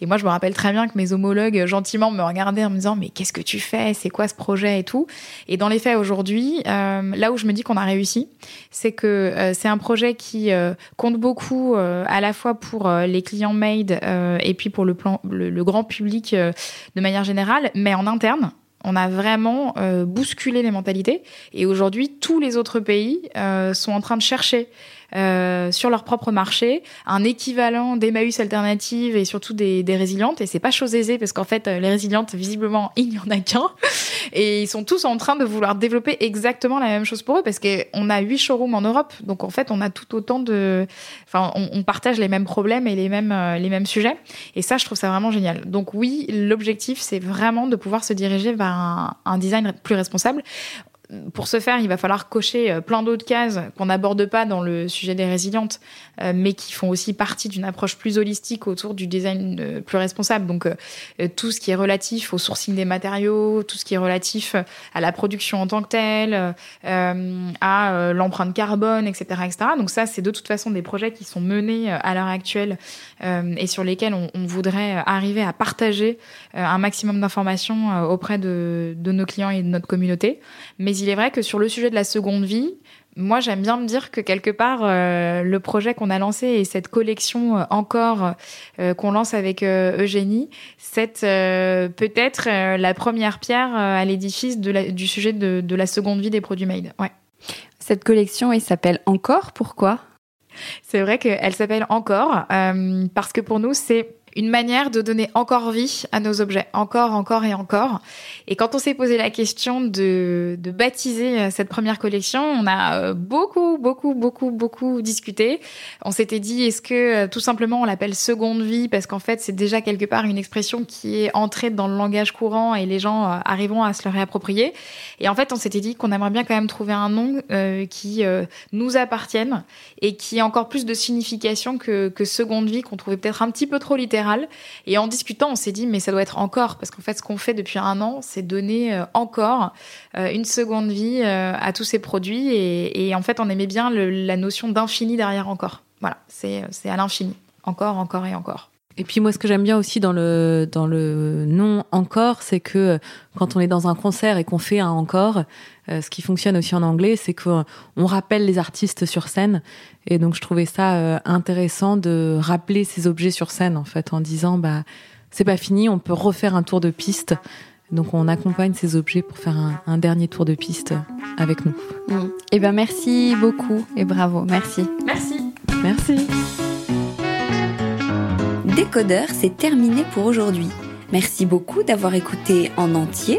Speaker 7: et moi, je me rappelle très bien que mes homologues gentiment me regardaient en me disant mais qu'est-ce que tu fais? C'est quoi ce projet? Et tout. Et dans les faits, aujourd'hui, là où je me dis qu'on a réussi, c'est que c'est un projet qui compte beaucoup à la fois pour les clients made et puis pour le plan, le grand public de manière générale, mais en interne on a vraiment euh, bousculé les mentalités. Et aujourd'hui, tous les autres pays euh, sont en train de chercher euh, sur leur propre marché un équivalent d'Emmaüs alternative et surtout des, des résilientes. Et c'est pas chose aisée parce qu'en fait, les résilientes, visiblement, il n'y en a qu'un. Et ils sont tous en train de vouloir développer exactement la même chose pour eux parce qu'on a huit showrooms en Europe. Donc en fait, on a tout autant de. Enfin, on, partage les mêmes problèmes et les mêmes, euh, les mêmes sujets. Et ça, je trouve ça vraiment génial. Donc oui, l'objectif, c'est vraiment de pouvoir se diriger vers un design plus responsable pour ce faire, il va falloir cocher euh, plein d'autres cases qu'on n'aborde pas dans le sujet des résilientes, euh, mais qui font aussi partie d'une approche plus holistique autour du design euh, plus responsable. Donc tout ce qui est relatif au sourcing des matériaux, tout ce qui est relatif à la production en tant que telle, à l'empreinte carbone, etc., etc. Donc ça, c'est de toute façon des projets qui sont menés à l'heure actuelle et sur lesquels on, on, voudrait arriver à partager un maximum d'informations auprès de, de nos clients et de notre communauté. Mais il est vrai que sur le sujet de la seconde vie, moi, j'aime bien me dire que quelque part, euh, le projet qu'on a lancé et cette collection euh, encore euh, qu'on lance avec euh, Eugénie, c'est euh, peut-être la première pierre à l'édifice du sujet de, de, la seconde vie des produits made. Ouais.
Speaker 8: Cette collection, elle s'appelle Encore? Pourquoi?
Speaker 7: C'est vrai qu'elle s'appelle Encore parce que pour nous, c'est une manière de donner encore vie à nos objets, encore, encore et encore. Et quand on s'est posé la question de, de baptiser euh, cette première collection, on a euh, beaucoup, beaucoup, beaucoup, beaucoup discuté. On s'était dit, est-ce que euh, tout simplement on l'appelle seconde vie? Parce qu'en fait c'est déjà quelque part une expression qui est entrée dans le langage courant et les gens arriveront à se le réapproprier. Et en fait, on s'était dit qu'on aimerait bien quand même trouver un nom qui nous appartienne et qui ait encore plus de signification que, que seconde vie qu'on trouvait peut-être un petit peu trop et en discutant, on s'est dit, mais ça doit être encore, parce qu'en fait, ce qu'on fait depuis un an, c'est donner euh, encore euh, une seconde vie euh, à tous ces produits. Et, en fait, on aimait bien la notion d'infini derrière encore. Voilà, c'est à l'infini. Encore, encore et encore.
Speaker 6: Et puis moi, ce que j'aime bien aussi dans le dans le nom encore, c'est que quand on est dans un concert et qu'on fait un encore, ce qui fonctionne aussi en anglais, c'est qu'on rappelle les artistes sur scène. Et donc je trouvais ça euh, intéressant de rappeler ces objets sur scène en fait, en disant bah c'est pas fini, on peut refaire un tour de piste. Donc on accompagne ces objets pour faire un, un dernier tour de piste avec nous.
Speaker 8: Mmh. Et eh ben merci beaucoup et bravo, merci.
Speaker 7: Merci.
Speaker 6: Merci.
Speaker 1: Décodeur, c'est terminé pour aujourd'hui. Merci beaucoup d'avoir écouté en entier.